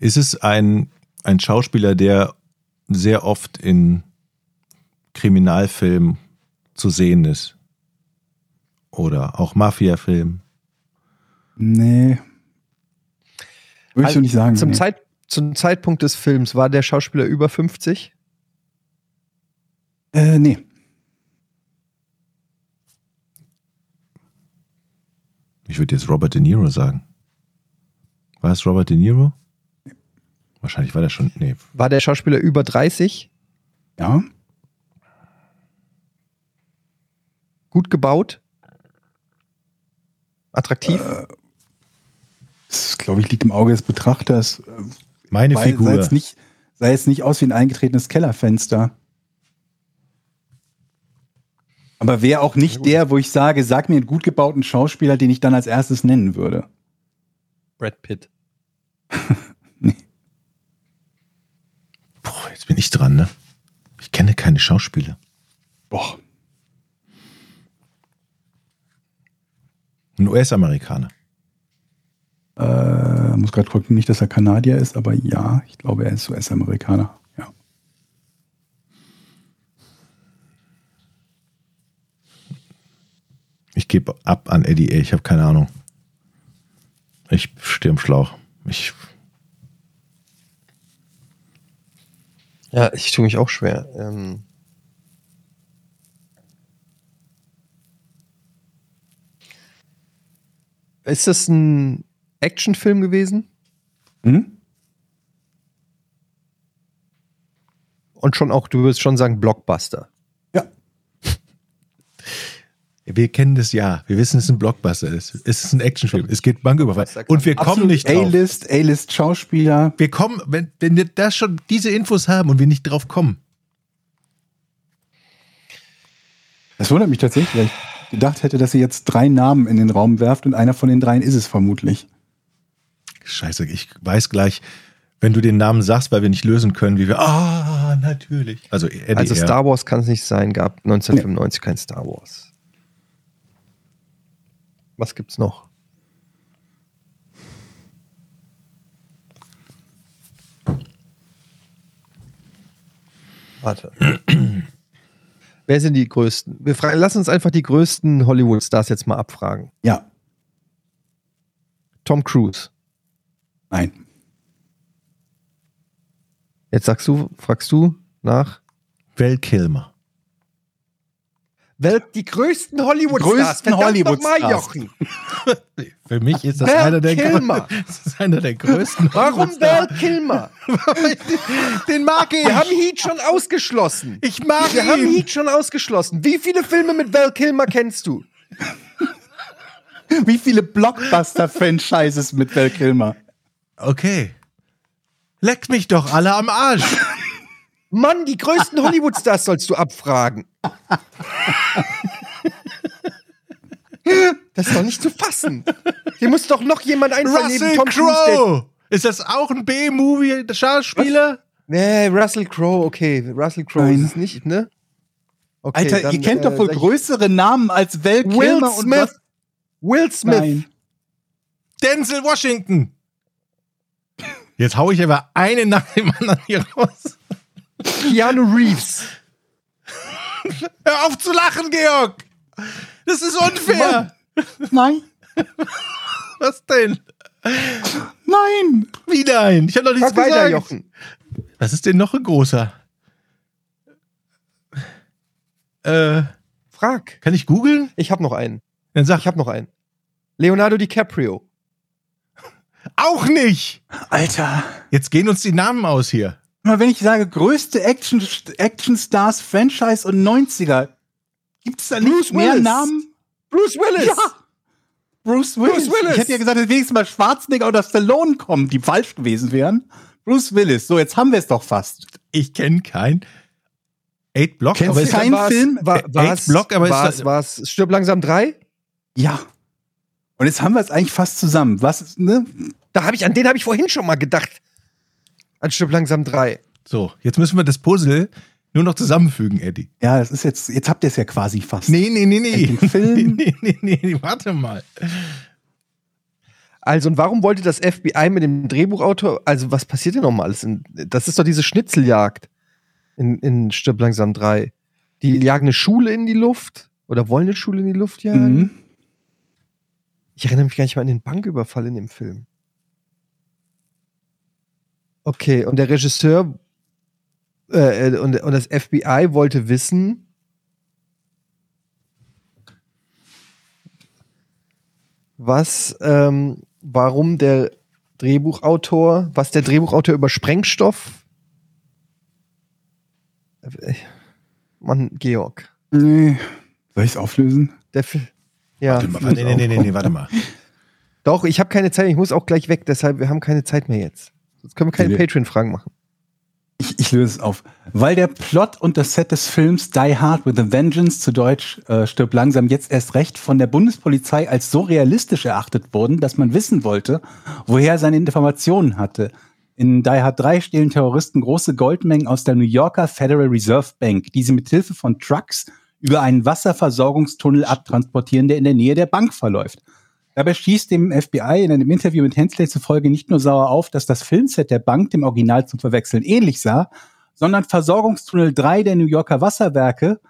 Ist es ein, ein Schauspieler, der sehr oft in Kriminalfilm zu sehen ist. Oder auch Mafia-Film. Nee. Würde ich Also so nicht sagen. Zum, nee. Zeit, zum Zeitpunkt des Films war der Schauspieler über 50? Äh, nee. Ich würde jetzt Robert De Niro sagen. War es Robert De Niro? Wahrscheinlich war der schon. Nee. War der Schauspieler über 30? Ja. Gut gebaut? Attraktiv? Das, glaube ich, liegt im Auge des Betrachters. Meine Weil, sah, Figur. jetzt nicht, sah jetzt nicht aus wie ein eingetretenes Kellerfenster. Aber wäre auch nicht der, wo ich sage, sag mir einen gut gebauten Schauspieler, den ich dann als erstes nennen würde. Brad Pitt. Boah, jetzt bin ich dran, ne? Ich kenne keine Schauspieler. Boah. Ein US-Amerikaner. Äh, muss gerade gucken, nicht, dass er Kanadier ist, aber ja, ich glaube, er ist US-Amerikaner. Ja. Ich gebe ab an Eddie A. Ich habe keine Ahnung. Ich stehe im Schlauch. Ich, Ja, ich tue mich auch schwer. Ähm ist das ein Actionfilm gewesen? Hm? Und schon auch, du würdest schon sagen, Blockbuster. Wir kennen das ja. Wir wissen, dass es ein Blockbuster ist. Es ist ein Actionfilm. Es geht Banküberfall. Und wir kommen Absolut nicht drauf. A-List, A-List Schauspieler. Wir kommen, wenn, wenn wir das schon diese Infos haben und wir nicht drauf kommen. Das wundert mich tatsächlich, weil ich gedacht hätte, dass sie jetzt drei Namen in den Raum werft und einer von den dreien ist es vermutlich. Scheiße, ich weiß gleich, wenn du den Namen sagst, weil wir nicht lösen können, wie wir. Ah, natürlich. Also, Eddie Also. Star Wars kann es nicht sein, gab 1995 kein Star Wars. Was gibt's noch? Warte. Wer sind die größten? Wir fragen, lass uns einfach die größten Hollywood-Stars jetzt mal abfragen. Ja, Tom Cruise. nein. Jetzt sagst du, fragst du nach. Val Kilmer. Wel die größten Hollywood-Stars. Größten Hollywood-Stars. Für mich ist das, einer der, Kilmer. das ist einer der größten. Warum Val Kilmer? Den mag ich. Wir haben Heat schon ausgeschlossen. ich mag Wir haben ihn. Heat schon ausgeschlossen. Wie viele Filme mit Val Kilmer kennst du? Wie viele Blockbuster-Franchises mit Val Kilmer? Okay. Leckt mich doch alle am Arsch. Mann, die größten Hollywood-Stars sollst du abfragen. Das ist doch nicht zu fassen. Hier muss doch noch jemand einfallen neben Russell Tom Crowe. Ist das auch ein B-Movie-Schauspieler? Nee, Russell Crowe, okay. Russell Crowe ist es nicht, ne? Okay, Alter, dann, ihr kennt doch äh, wohl sag ich- größere Namen als Val Will Kilmer und Smith. was? Will Smith. Nein. Denzel Washington. Jetzt hau ich aber einen nach dem anderen hier raus. Keanu Reeves. Hör auf zu lachen, Georg. Das ist unfair. Nein. Was denn? Nein. Wie nein? Ich habe doch nichts Frag weiter, gesagt. Jochen. Was ist denn noch ein großer? Äh, Frag. kann ich googeln? Ich habe noch einen. Dann sag Ich habe noch einen. Leonardo DiCaprio. auch nicht. Alter. Jetzt gehen uns die Namen aus hier. Mal, wenn ich sage, größte Action, Action Stars Franchise und 90er, gibt es da nicht Bruce mehr Willis. Namen? Bruce Willis. Ja. Bruce Willis. Bruce Willis. Ich hätte ja gesagt, dass wenigstens mal Schwarzenegger oder Stallone kommen, die falsch gewesen wären. Bruce Willis. So, jetzt haben wir es doch fast. Ich kenne kein Eight Block, Kennst aber du ist keinen War's- Film? War, Eight Block, aber ist war's, das- war's Stirb langsam drei? Ja. Und jetzt haben wir es eigentlich fast zusammen. Was ist, ne? Da habe ich, an den habe ich vorhin schon mal gedacht. An Stirb langsam drei. so. Jetzt müssen wir das Puzzle nur noch zusammenfügen, Eddie. Ja, das ist jetzt, jetzt habt ihr es ja quasi fast. Nee, nee, nee, nee. Film. Nee, nee, nee, nee, warte mal. Also, und warum wollte das FBI mit dem Drehbuchautor, also was passiert denn nochmal alles? Das ist doch diese Schnitzeljagd in, in Stirb langsam drei. Die jagen eine Schule in die Luft oder wollen eine Schule in die Luft jagen. Mhm. Ich erinnere mich gar nicht mal an den Banküberfall in dem Film. Okay, und der Regisseur äh, äh, und, und das FBI wollte wissen, was, ähm, warum der Drehbuchautor, was der Drehbuchautor über Sprengstoff. Äh, Mann, Georg. Nee. Soll ich es auflösen? Der Fi- ja. Warte mal, nee, nee, nee, nee, nee, warte mal. Doch, ich habe keine Zeit, ich muss auch gleich weg, deshalb wir haben keine Zeit mehr jetzt. Jetzt können wir keine Nee. Patreon-Fragen machen. Ich, ich löse es auf. Weil der Plot und das Set des Films Die Hard with a Vengeance, zu Deutsch äh, stirb langsam jetzt erst recht, von der Bundespolizei als so realistisch erachtet wurden, dass man wissen wollte, woher er seine Informationen hatte. In Die Hard 3 stehlen Terroristen große Goldmengen aus der New Yorker Federal Reserve Bank, die sie mit Hilfe von Trucks über einen Wasserversorgungstunnel abtransportieren, der in der Nähe der Bank verläuft. Dabei schießt dem FBI in einem Interview mit Hensley zufolge nicht nur sauer auf, dass das Filmset der Bank dem Original zum Verwechseln ähnlich sah, sondern Versorgungstunnel 3 der New Yorker Wasserwerke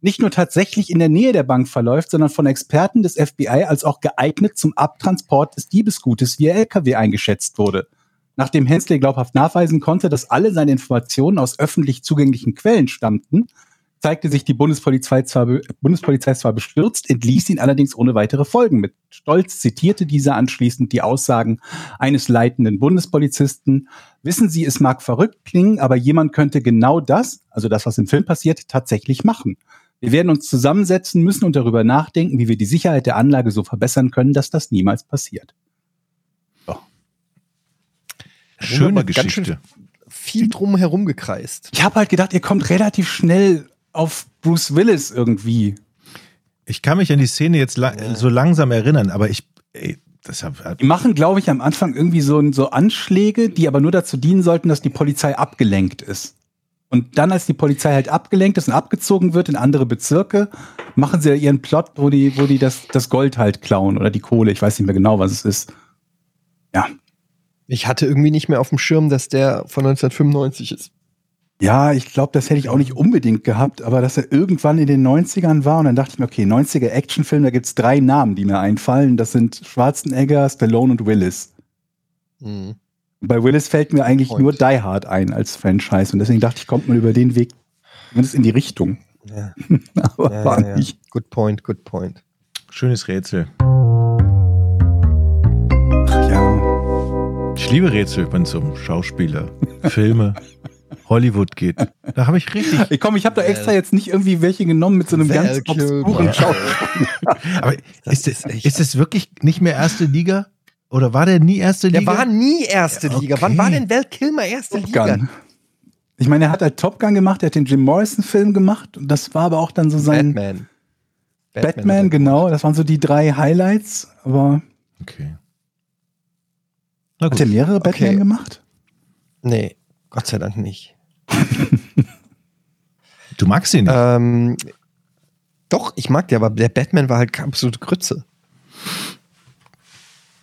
nicht nur tatsächlich in der Nähe der Bank verläuft, sondern von Experten des FBI als auch geeignet zum Abtransport des Diebesgutes via LKW eingeschätzt wurde. Nachdem Hensley glaubhaft nachweisen konnte, dass alle seine Informationen aus öffentlich zugänglichen Quellen stammten, zeigte sich die Bundespolizei zwar, Bundespolizei zwar bestürzt, entließ ihn allerdings ohne weitere Folgen. Mit Stolz zitierte dieser anschließend die Aussagen eines leitenden Bundespolizisten. Wissen Sie, es mag verrückt klingen, aber jemand könnte genau das, also das, was im Film passiert, tatsächlich machen. Wir werden uns zusammensetzen müssen und darüber nachdenken, wie wir die Sicherheit der Anlage so verbessern können, dass das niemals passiert. Schöne aber ganz schön- Geschichte. Viel drum herum gekreist. Ich habe halt gedacht, ihr kommt relativ schnell auf Bruce Willis irgendwie. Ich kann mich an die Szene jetzt la so langsam erinnern, aber ich, ey, das hab, Die machen, glaube ich, am Anfang irgendwie so, so Anschläge, die aber nur dazu dienen sollten, dass die Polizei abgelenkt ist. Und dann, als die Polizei halt abgelenkt ist und abgezogen wird in andere Bezirke, machen sie ihren Plot, wo die, wo die das, das Gold halt klauen oder die Kohle. Ich weiß nicht mehr genau, was es ist. Ja. Ich hatte irgendwie nicht mehr auf dem Schirm, dass der von 1995 ist. Ja, ich glaube, das hätte ich auch nicht unbedingt gehabt, aber dass er irgendwann in den 90ern war und dann dachte ich mir, okay, 90er Actionfilm, da gibt's drei Namen, die mir einfallen. Das sind Schwarzenegger, Stallone und Willis. Mhm. Bei Willis fällt mir eigentlich Point. nur Die Hard ein als Franchise und deswegen dachte ich, kommt man über den Weg zumindest in die Richtung. Ja, Aber ja, war ja, ja. nicht. Good point, good point. schönes Rätsel. Ach ja. Ich liebe Rätsel, wenn es um Schauspieler, Filme, Hollywood geht. Da habe ich richtig. Ich komm, ich habe da extra jetzt nicht irgendwie welche genommen mit so einem ganz Val obskuren. Schauspiel. Aber ist, ist das, ist das wirklich nicht mehr erste Liga? Oder war der nie erste Der Liga? war nie erste Liga. Wann okay. war denn Val Kilmer erste Top Liga? Gun. Ich meine, er hat halt Top Gun gemacht, er hat den Jim Morrison-Film gemacht und das war aber auch dann so sein Batman. Batman, er genau. Das waren so die drei Highlights. Aber Okay. Na hat er mehrere Batman Okay. gemacht? Nee, Gott sei Dank nicht. Du magst ihn nicht. Ähm, doch, ich mag den, aber der Batman war halt absolute Grütze.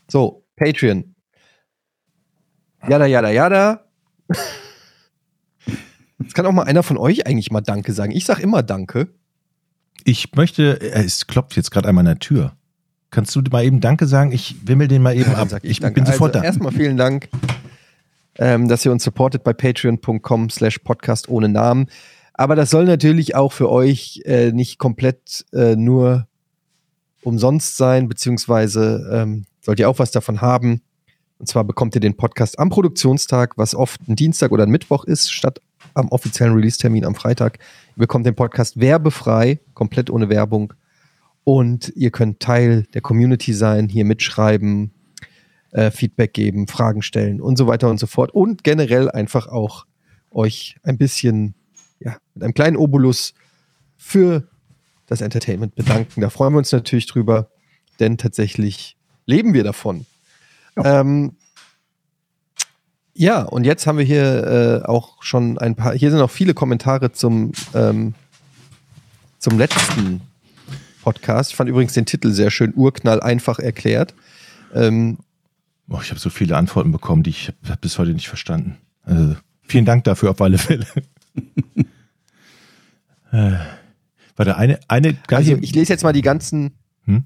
So, Patreon. Jada, jada, jada. Jetzt kann auch mal einer von euch eigentlich mal Danke sagen. Ich sag immer Danke. Ich möchte, äh, es klopft jetzt gerade einmal an der Tür. Kannst du mal eben Danke sagen? Ich wimmel den mal eben Dann ab. Ich, Danke. bin sofort also, da. Erstmal vielen Dank, ähm, dass ihr uns supportet bei patreon.com slash podcast ohne Namen. Aber das soll natürlich auch für euch äh, nicht komplett äh, nur umsonst sein, beziehungsweise ähm, sollt ihr auch was davon haben. Und zwar bekommt ihr den Podcast am Produktionstag, was oft ein Dienstag oder ein Mittwoch ist, statt am offiziellen Release-Termin am Freitag. Ihr bekommt den Podcast werbefrei, komplett ohne Werbung. Und ihr könnt Teil der Community sein, hier mitschreiben, äh, Feedback geben, Fragen stellen und so weiter und so fort. Und generell einfach auch euch ein bisschen, ja, mit einem kleinen Obolus für das Entertainment bedanken. Da freuen wir uns natürlich drüber, denn tatsächlich leben wir davon. Ja, ähm, ja und jetzt haben wir hier äh, auch schon ein paar, hier sind auch viele Kommentare zum, ähm, zum letzten Podcast. Ich fand übrigens den Titel sehr schön, Urknall einfach erklärt. Ähm, Oh, ich habe so viele Antworten bekommen, die ich hab, bis heute nicht verstanden. Also, vielen Dank dafür auf alle Fälle. äh, Warte, eine, eine, Also ich lese jetzt mal die ganzen. Hm?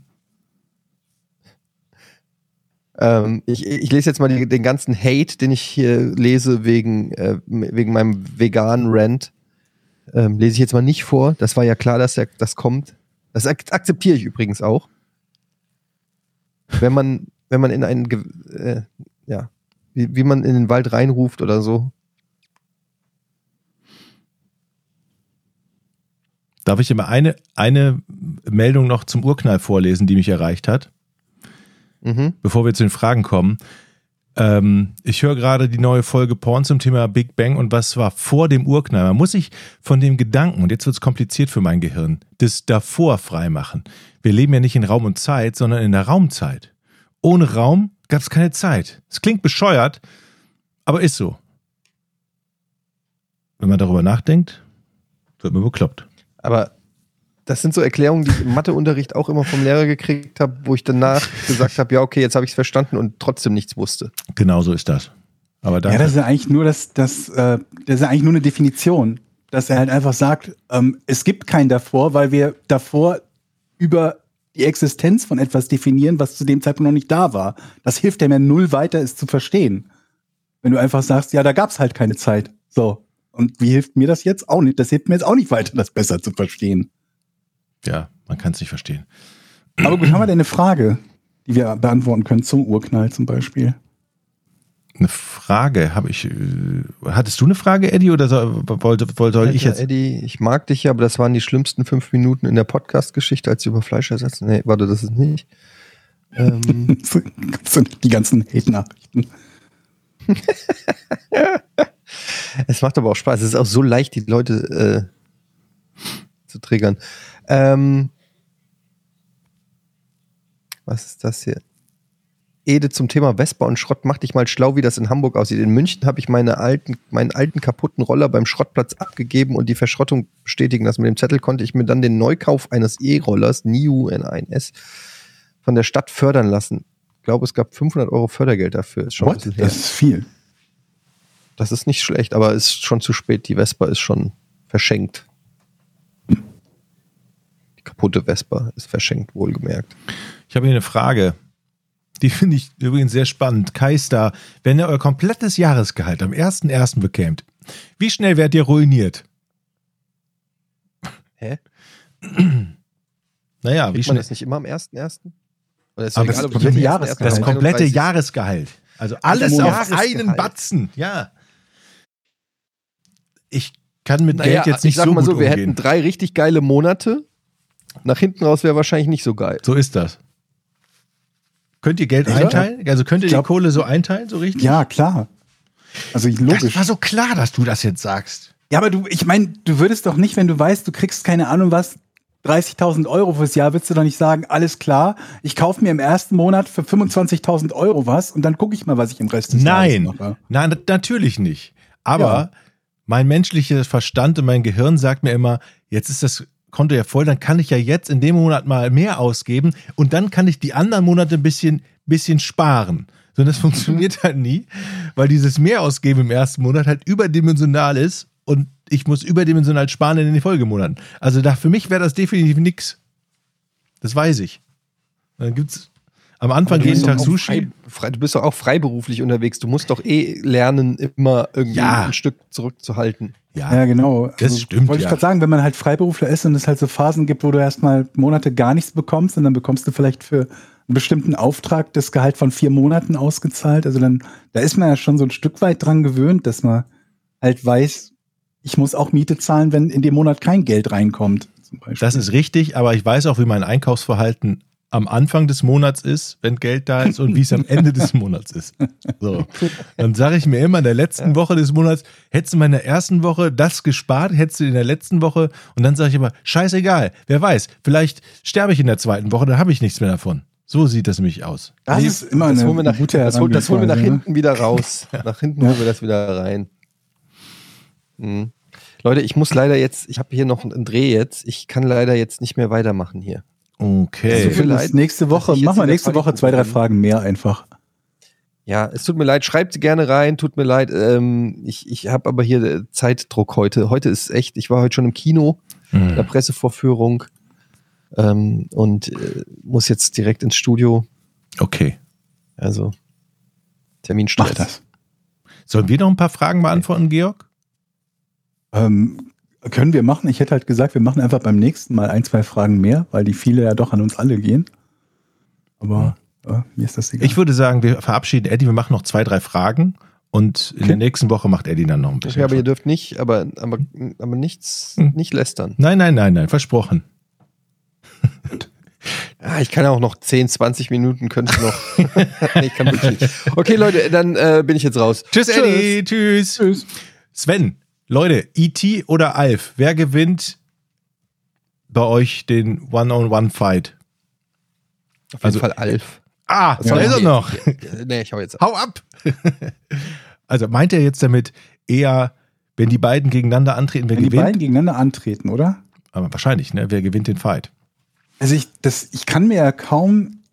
Ähm, ich, ich lese jetzt mal die, den ganzen Hate, den ich hier lese wegen, äh, wegen meinem veganen Rant. Ähm, lese ich jetzt mal nicht vor. Das war ja klar, dass das kommt. Das ak akzeptiere ich übrigens auch. Wenn man, wenn man in einen, äh, ja, wie, wie man in den Wald reinruft oder so. Darf ich immer eine, eine Meldung noch zum Urknall vorlesen, die mich erreicht hat, Mhm. bevor wir zu den Fragen kommen? Ähm, ich höre gerade die neue Folge Porn zum Thema Big Bang und was war vor dem Urknall. Man muss sich von dem Gedanken, und jetzt wird es kompliziert für mein Gehirn, das davor freimachen. Wir leben ja nicht in Raum und Zeit, sondern in der Raumzeit. Ohne Raum gab es keine Zeit. Es klingt bescheuert, aber ist so. Wenn man darüber nachdenkt, wird man bekloppt. Aber das sind so Erklärungen, die ich im Matheunterricht auch immer vom Lehrer gekriegt habe, wo ich danach gesagt habe, ja, okay, jetzt habe ich es verstanden und trotzdem nichts wusste. Genau so ist das. Aber Ja, das ist ja eigentlich nur das, das, äh, das ist ja eigentlich nur eine Definition, dass er halt einfach sagt, ähm, es gibt kein davor, weil wir davor über die Existenz von etwas definieren, was zu dem Zeitpunkt noch nicht da war. Das hilft dem ja null weiter, es zu verstehen. Wenn du einfach sagst, ja, da gab's halt keine Zeit. So. Und wie hilft mir das jetzt? Auch nicht. Das hilft mir jetzt auch nicht weiter, das besser zu verstehen. ja, man kann es nicht verstehen. Aber gut, haben wir denn eine Frage, die wir beantworten können zum Urknall zum Beispiel? Eine Frage habe ich. Äh, hattest du eine Frage, Eddie, oder soll, wollte, wollte soll ich jetzt? Eddie, ich mag dich ja, aber das waren die schlimmsten fünf Minuten in der Podcast-Geschichte, als sie über Fleisch ersetzen. Nee, warte, das ist nicht. Ähm, die ganzen Hate-Nachrichten. es macht aber auch Spaß. Es ist auch so leicht, die Leute äh, zu triggern. Ähm, was ist das hier? Ede zum Thema Vespa und Schrott, mach dich mal schlau, wie das in Hamburg aussieht. In München habe ich meine alten, meinen alten kaputten Roller beim Schrottplatz abgegeben und die Verschrottung bestätigen lassen. Mit dem Zettel konnte ich mir dann den Neukauf eines E-Rollers, NIU N1S, von der Stadt fördern lassen. Ich glaube, es gab 500 Euro Fördergeld dafür. Ist schon ein What? Das ist viel. Das ist nicht schlecht, aber ist schon zu spät. Die Vespa ist schon verschenkt. Die kaputte Vespa ist verschenkt, wohlgemerkt. Ich habe hier eine Frage. Die finde ich übrigens sehr spannend. Keister, wenn ihr euer komplettes Jahresgehalt am 1.1. bekämt, wie schnell werdet ihr ruiniert? Hä? Naja, wie Kriegt man schnell? das nicht immer am 1.1.? Oder ist Aber das egal, ob komplette Jahresgehalt. 1.1. Das komplette 31. Jahresgehalt. Also alles Monat. auf einen Jahresgehalt. Batzen. Ja. Ich kann mit Naja, Geld jetzt nicht ich sag so mal so, wir umgehen. hätten drei richtig geile Monate. Nach hinten raus wäre wahrscheinlich nicht so geil. So ist das. Könnt ihr Geld Ja. einteilen? Also könnt ihr glaub- die Kohle so einteilen, so richtig? Ja, klar. Also Das logisch. war so klar, dass du das jetzt sagst. Ja, aber du, ich meine, du würdest doch nicht, wenn du weißt, du kriegst keine Ahnung was, 30.000 Euro fürs Jahr, würdest du doch nicht sagen, alles klar, ich kaufe mir im ersten Monat für 25.000 Euro was und dann gucke ich mal, was ich im Rest des Nein, Jahres mache. nein, na- natürlich nicht. Aber Ja. mein menschlicher Verstand und mein Gehirn sagt mir immer, jetzt ist das Konto ja voll, dann kann ich ja jetzt in dem Monat mal mehr ausgeben und dann kann ich die anderen Monate ein bisschen, bisschen sparen. So, das funktioniert halt nie, weil dieses Mehrausgeben im ersten Monat halt überdimensional ist und ich muss überdimensional sparen in den Folgemonaten. Also da, für mich wäre das definitiv nix. Das weiß ich. Dann gibt's am Anfang Du jeden Tag auch Sushi. Frei, frei, du bist doch auch freiberuflich unterwegs. Du musst doch eh lernen, immer irgendwie Ja. ein Stück zurückzuhalten. Ja, genau. Das stimmt, Wollte ich ja. gerade sagen, wenn man halt Freiberufler ist und es halt so Phasen gibt, wo du erstmal Monate gar nichts bekommst und dann bekommst du vielleicht für einen bestimmten Auftrag das Gehalt von vier Monaten ausgezahlt. Also dann, da ist man ja schon so ein Stück weit dran gewöhnt, dass man halt weiß, ich muss auch Miete zahlen, wenn in dem Monat kein Geld reinkommt. Das ist richtig, aber ich weiß auch, wie mein Einkaufsverhalten am Anfang des Monats ist, wenn Geld da ist und wie es am Ende des Monats ist. So. Dann sage ich mir immer in der letzten Woche des Monats, hättest du mal in der ersten Woche das gespart, hättest du in der letzten Woche und dann sage ich immer, scheißegal, wer weiß, vielleicht sterbe ich in der zweiten Woche, dann habe ich nichts mehr davon. So sieht das nämlich aus. das ist immer das eine holen wir nach, gute das, holen, das holen wir nach ne? hinten wieder raus. Nach hinten holen wir das wieder rein. Mhm. Leute, ich muss leider jetzt, ich habe hier noch einen Dreh jetzt. Ich kann leider jetzt nicht mehr weitermachen hier. Okay. So Ne? viel Das leid, nächste Woche, wir wieder nächste Woche zwei, drei. Fragen mehr einfach. Ja, es tut mir leid, schreibt sie gerne rein, tut mir leid. Ähm, ich ich habe aber hier äh, Zeitdruck heute. Heute ist echt, ich war heute schon im Kino. Mhm. der Pressevorführung ähm, und äh, muss jetzt direkt ins Studio. Okay. Also Terminstress. Mach das. Sollen wir noch ein paar Fragen beantworten, Georg? Ähm, können wir machen. Ich hätte halt gesagt, wir machen einfach beim nächsten Mal ein, zwei Fragen mehr, weil die viele ja doch an uns alle gehen. Aber äh, mir ist das egal. Ich würde sagen, wir verabschieden Eddie, wir machen noch zwei, drei Fragen und in Okay. der nächsten Woche macht Eddie dann noch ein bisschen. Okay, aber ihr dürft nicht, aber, aber, aber nichts, Hm. nicht lästern. nein, nein, nein, nein, versprochen. Ah, ich kann ja auch noch 10, 20 Minuten, könnte ich noch. nee, ich kann wirklich nicht. Okay, Leute, dann äh, bin ich jetzt raus. Tschüss, Eddie, tschüss. Tschüss. Sven, Leute, E.T. oder Alf, wer gewinnt bei euch den One-on-One-Fight? Auf jeden Also- Fall Alf. Ah, Ja, da ist er noch. Nee, ich hau jetzt ab. Hau ab! also meint er jetzt damit eher, wenn die beiden gegeneinander antreten, wer Wenn die gewinnt? beiden gegeneinander antreten, oder? Aber wahrscheinlich, ne? Wer gewinnt den Fight? Also ich, das, ich kann mir ja kaum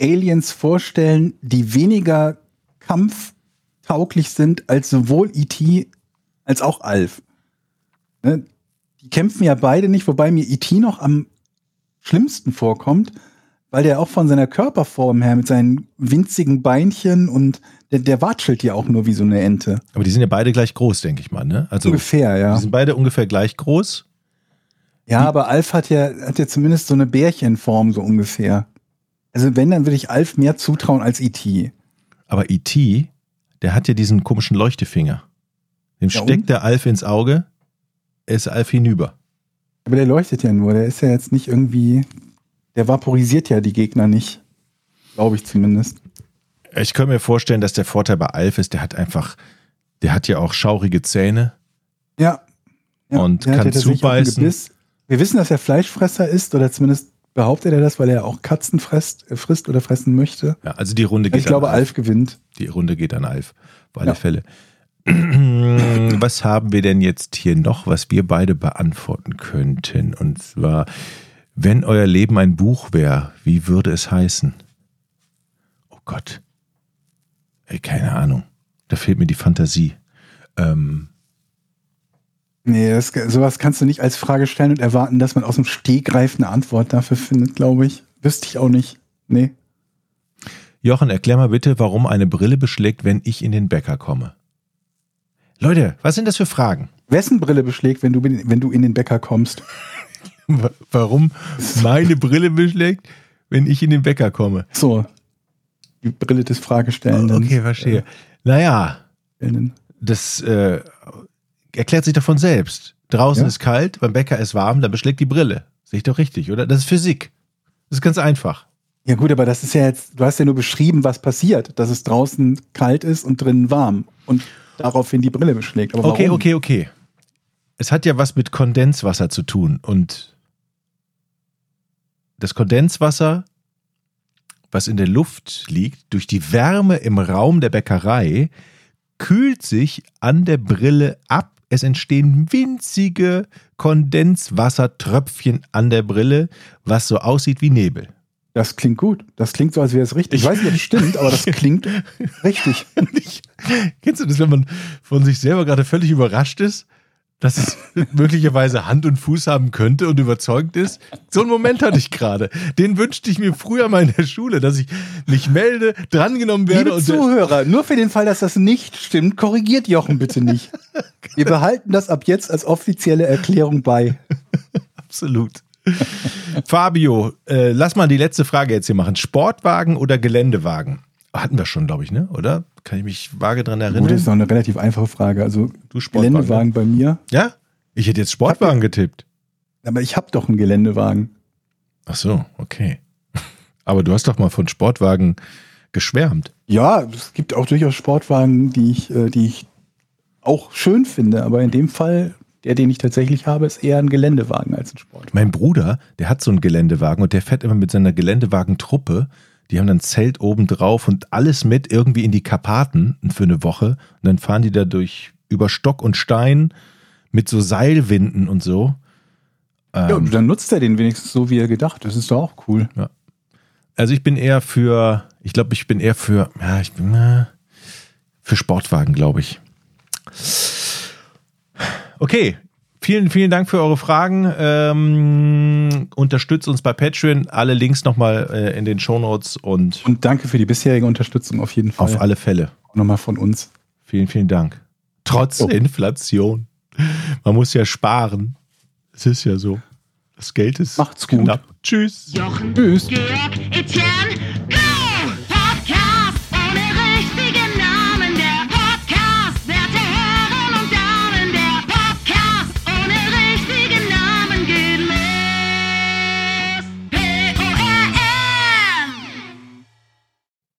Aliens vorstellen, die weniger kampftauglich sind als sowohl E.T. als auch Alf. Ne? Die kämpfen ja beide nicht, wobei mir E.T. noch am schlimmsten vorkommt, weil der auch von seiner Körperform her mit seinen winzigen Beinchen und der, der watschelt ja auch nur wie so eine Ente. Aber die sind ja beide gleich groß, denke ich mal, ne? Also Ungefähr, ja. die sind beide ungefähr gleich groß. Ja, aber Alf hat ja, hat ja zumindest so eine Bärchenform, so ungefähr. Also wenn, dann würde ich Alf mehr zutrauen als E.T. Aber E.T., der hat ja diesen komischen Leuchtefinger. Dem Ja, steckt der Alf ins Auge, ist Alf hinüber. Aber der leuchtet ja nur, der ist ja jetzt nicht irgendwie, der vaporisiert ja die Gegner nicht. Glaube ich zumindest. Ich könnte mir vorstellen, dass der Vorteil bei Alf ist, der hat einfach, der hat ja auch schaurige Zähne. Ja. ja Und kann ja zubeißen. Wir wissen, dass er Fleischfresser ist, oder zumindest behauptet er das, weil er auch Katzen frisst, äh, frisst oder fressen möchte. Ja, also die Runde geht Ich glaube, an Alf gewinnt. Die Runde geht an Alf, auf alle Ja. Fälle. Was haben wir denn jetzt hier noch, was wir beide beantworten könnten? Und zwar, wenn euer Leben ein Buch wäre, wie würde es heißen? Oh Gott. Ey, keine Ahnung. Da fehlt mir die Fantasie. Ähm, Nee, das, sowas kannst du nicht als Frage stellen und erwarten, dass man aus dem Stegreif eine Antwort dafür findet, glaube ich. Wüsste ich auch nicht. Nee. Jochen, erklär mal bitte, warum eine Brille beschlägt, wenn ich in den Bäcker komme. Leute, was sind das für Fragen? Wessen Brille beschlägt, wenn du, wenn du in den Bäcker kommst? Wa- Warum meine Brille beschlägt, wenn ich in den Bäcker komme? So. Die Brille des Fragestellenden. Okay, verstehe. Naja, Äh, das äh, erklärt sich doch von selbst. Draußen Ja. ist kalt, beim Bäcker ist warm, dann beschlägt die Brille. Sehe ich doch richtig, oder? Das ist Physik. Das ist ganz einfach. Ja gut, aber das ist ja jetzt, du hast ja nur beschrieben, was passiert, dass es draußen kalt ist und drinnen warm und daraufhin die Brille beschlägt. Aber Okay, warum? okay, okay. Es hat ja was mit Kondenswasser zu tun und das Kondenswasser, was in der Luft liegt, durch die Wärme im Raum der Bäckerei, kühlt sich an der Brille ab. Es entstehen winzige Kondenswassertröpfchen an der Brille, was so aussieht wie Nebel. Das klingt gut. Das klingt so, als wäre es richtig. Ich weiß nicht, ob es stimmt, aber das klingt richtig. Ich, kennst du das, wenn man von sich selber gerade völlig überrascht ist, dass es möglicherweise Hand und Fuß haben könnte und überzeugt ist? So einen Moment hatte ich gerade. Den wünschte ich mir früher mal in der Schule, dass ich mich melde, drangenommen werde Liebe und Zuhörer, nur für den Fall, dass das nicht stimmt, korrigiert Jochen bitte nicht. Wir behalten das ab jetzt als offizielle Erklärung bei. absolut. Fabio, äh, lass mal die letzte Frage jetzt hier machen. Sportwagen oder Geländewagen? Hatten wir schon, glaube ich, ne? Oder? Kann ich mich vage dran erinnern? Gut, das ist noch eine relativ einfache Frage. Also du Sportwagen. Geländewagen bei mir. Ja? Ich hätte jetzt Sportwagen getippt. Aber ich habe doch einen Geländewagen. Ach so, okay. Aber du hast doch mal von Sportwagen geschwärmt. Ja, es gibt auch durchaus Sportwagen, die ich, äh, die ich auch schön finde. Aber in dem Fall, der, den ich tatsächlich habe, ist eher ein Geländewagen als ein Sportwagen. Mein Bruder, der hat so einen Geländewagen und der fährt immer mit seiner Geländewagen-Truppe. Die haben dann ein Zelt oben drauf und alles mit irgendwie in die Karpaten für eine Woche. Und dann fahren die da durch über Stock und Stein mit so Seilwinden und so. Ja, Ähm, und dann nutzt er den wenigstens so, wie er gedacht. Das ist doch auch cool. also ich bin eher für, ich glaube, ich bin eher für, ja, ich bin äh, für Sportwagen, glaube ich. Okay, Vielen, vielen Dank für eure Fragen. Ähm, unterstützt uns bei Patreon. Alle Links nochmal äh, in den Shownotes und Und danke für die bisherige Unterstützung auf jeden Fall. auf alle Fälle. Nochmal von uns. Vielen, vielen Dank. Trotz Oh. Inflation. Man muss ja sparen. Es ist ja so. Das Geld ist Macht's gut. knapp. Tschüss. Jochen, Tschüss. Georg, Etienne,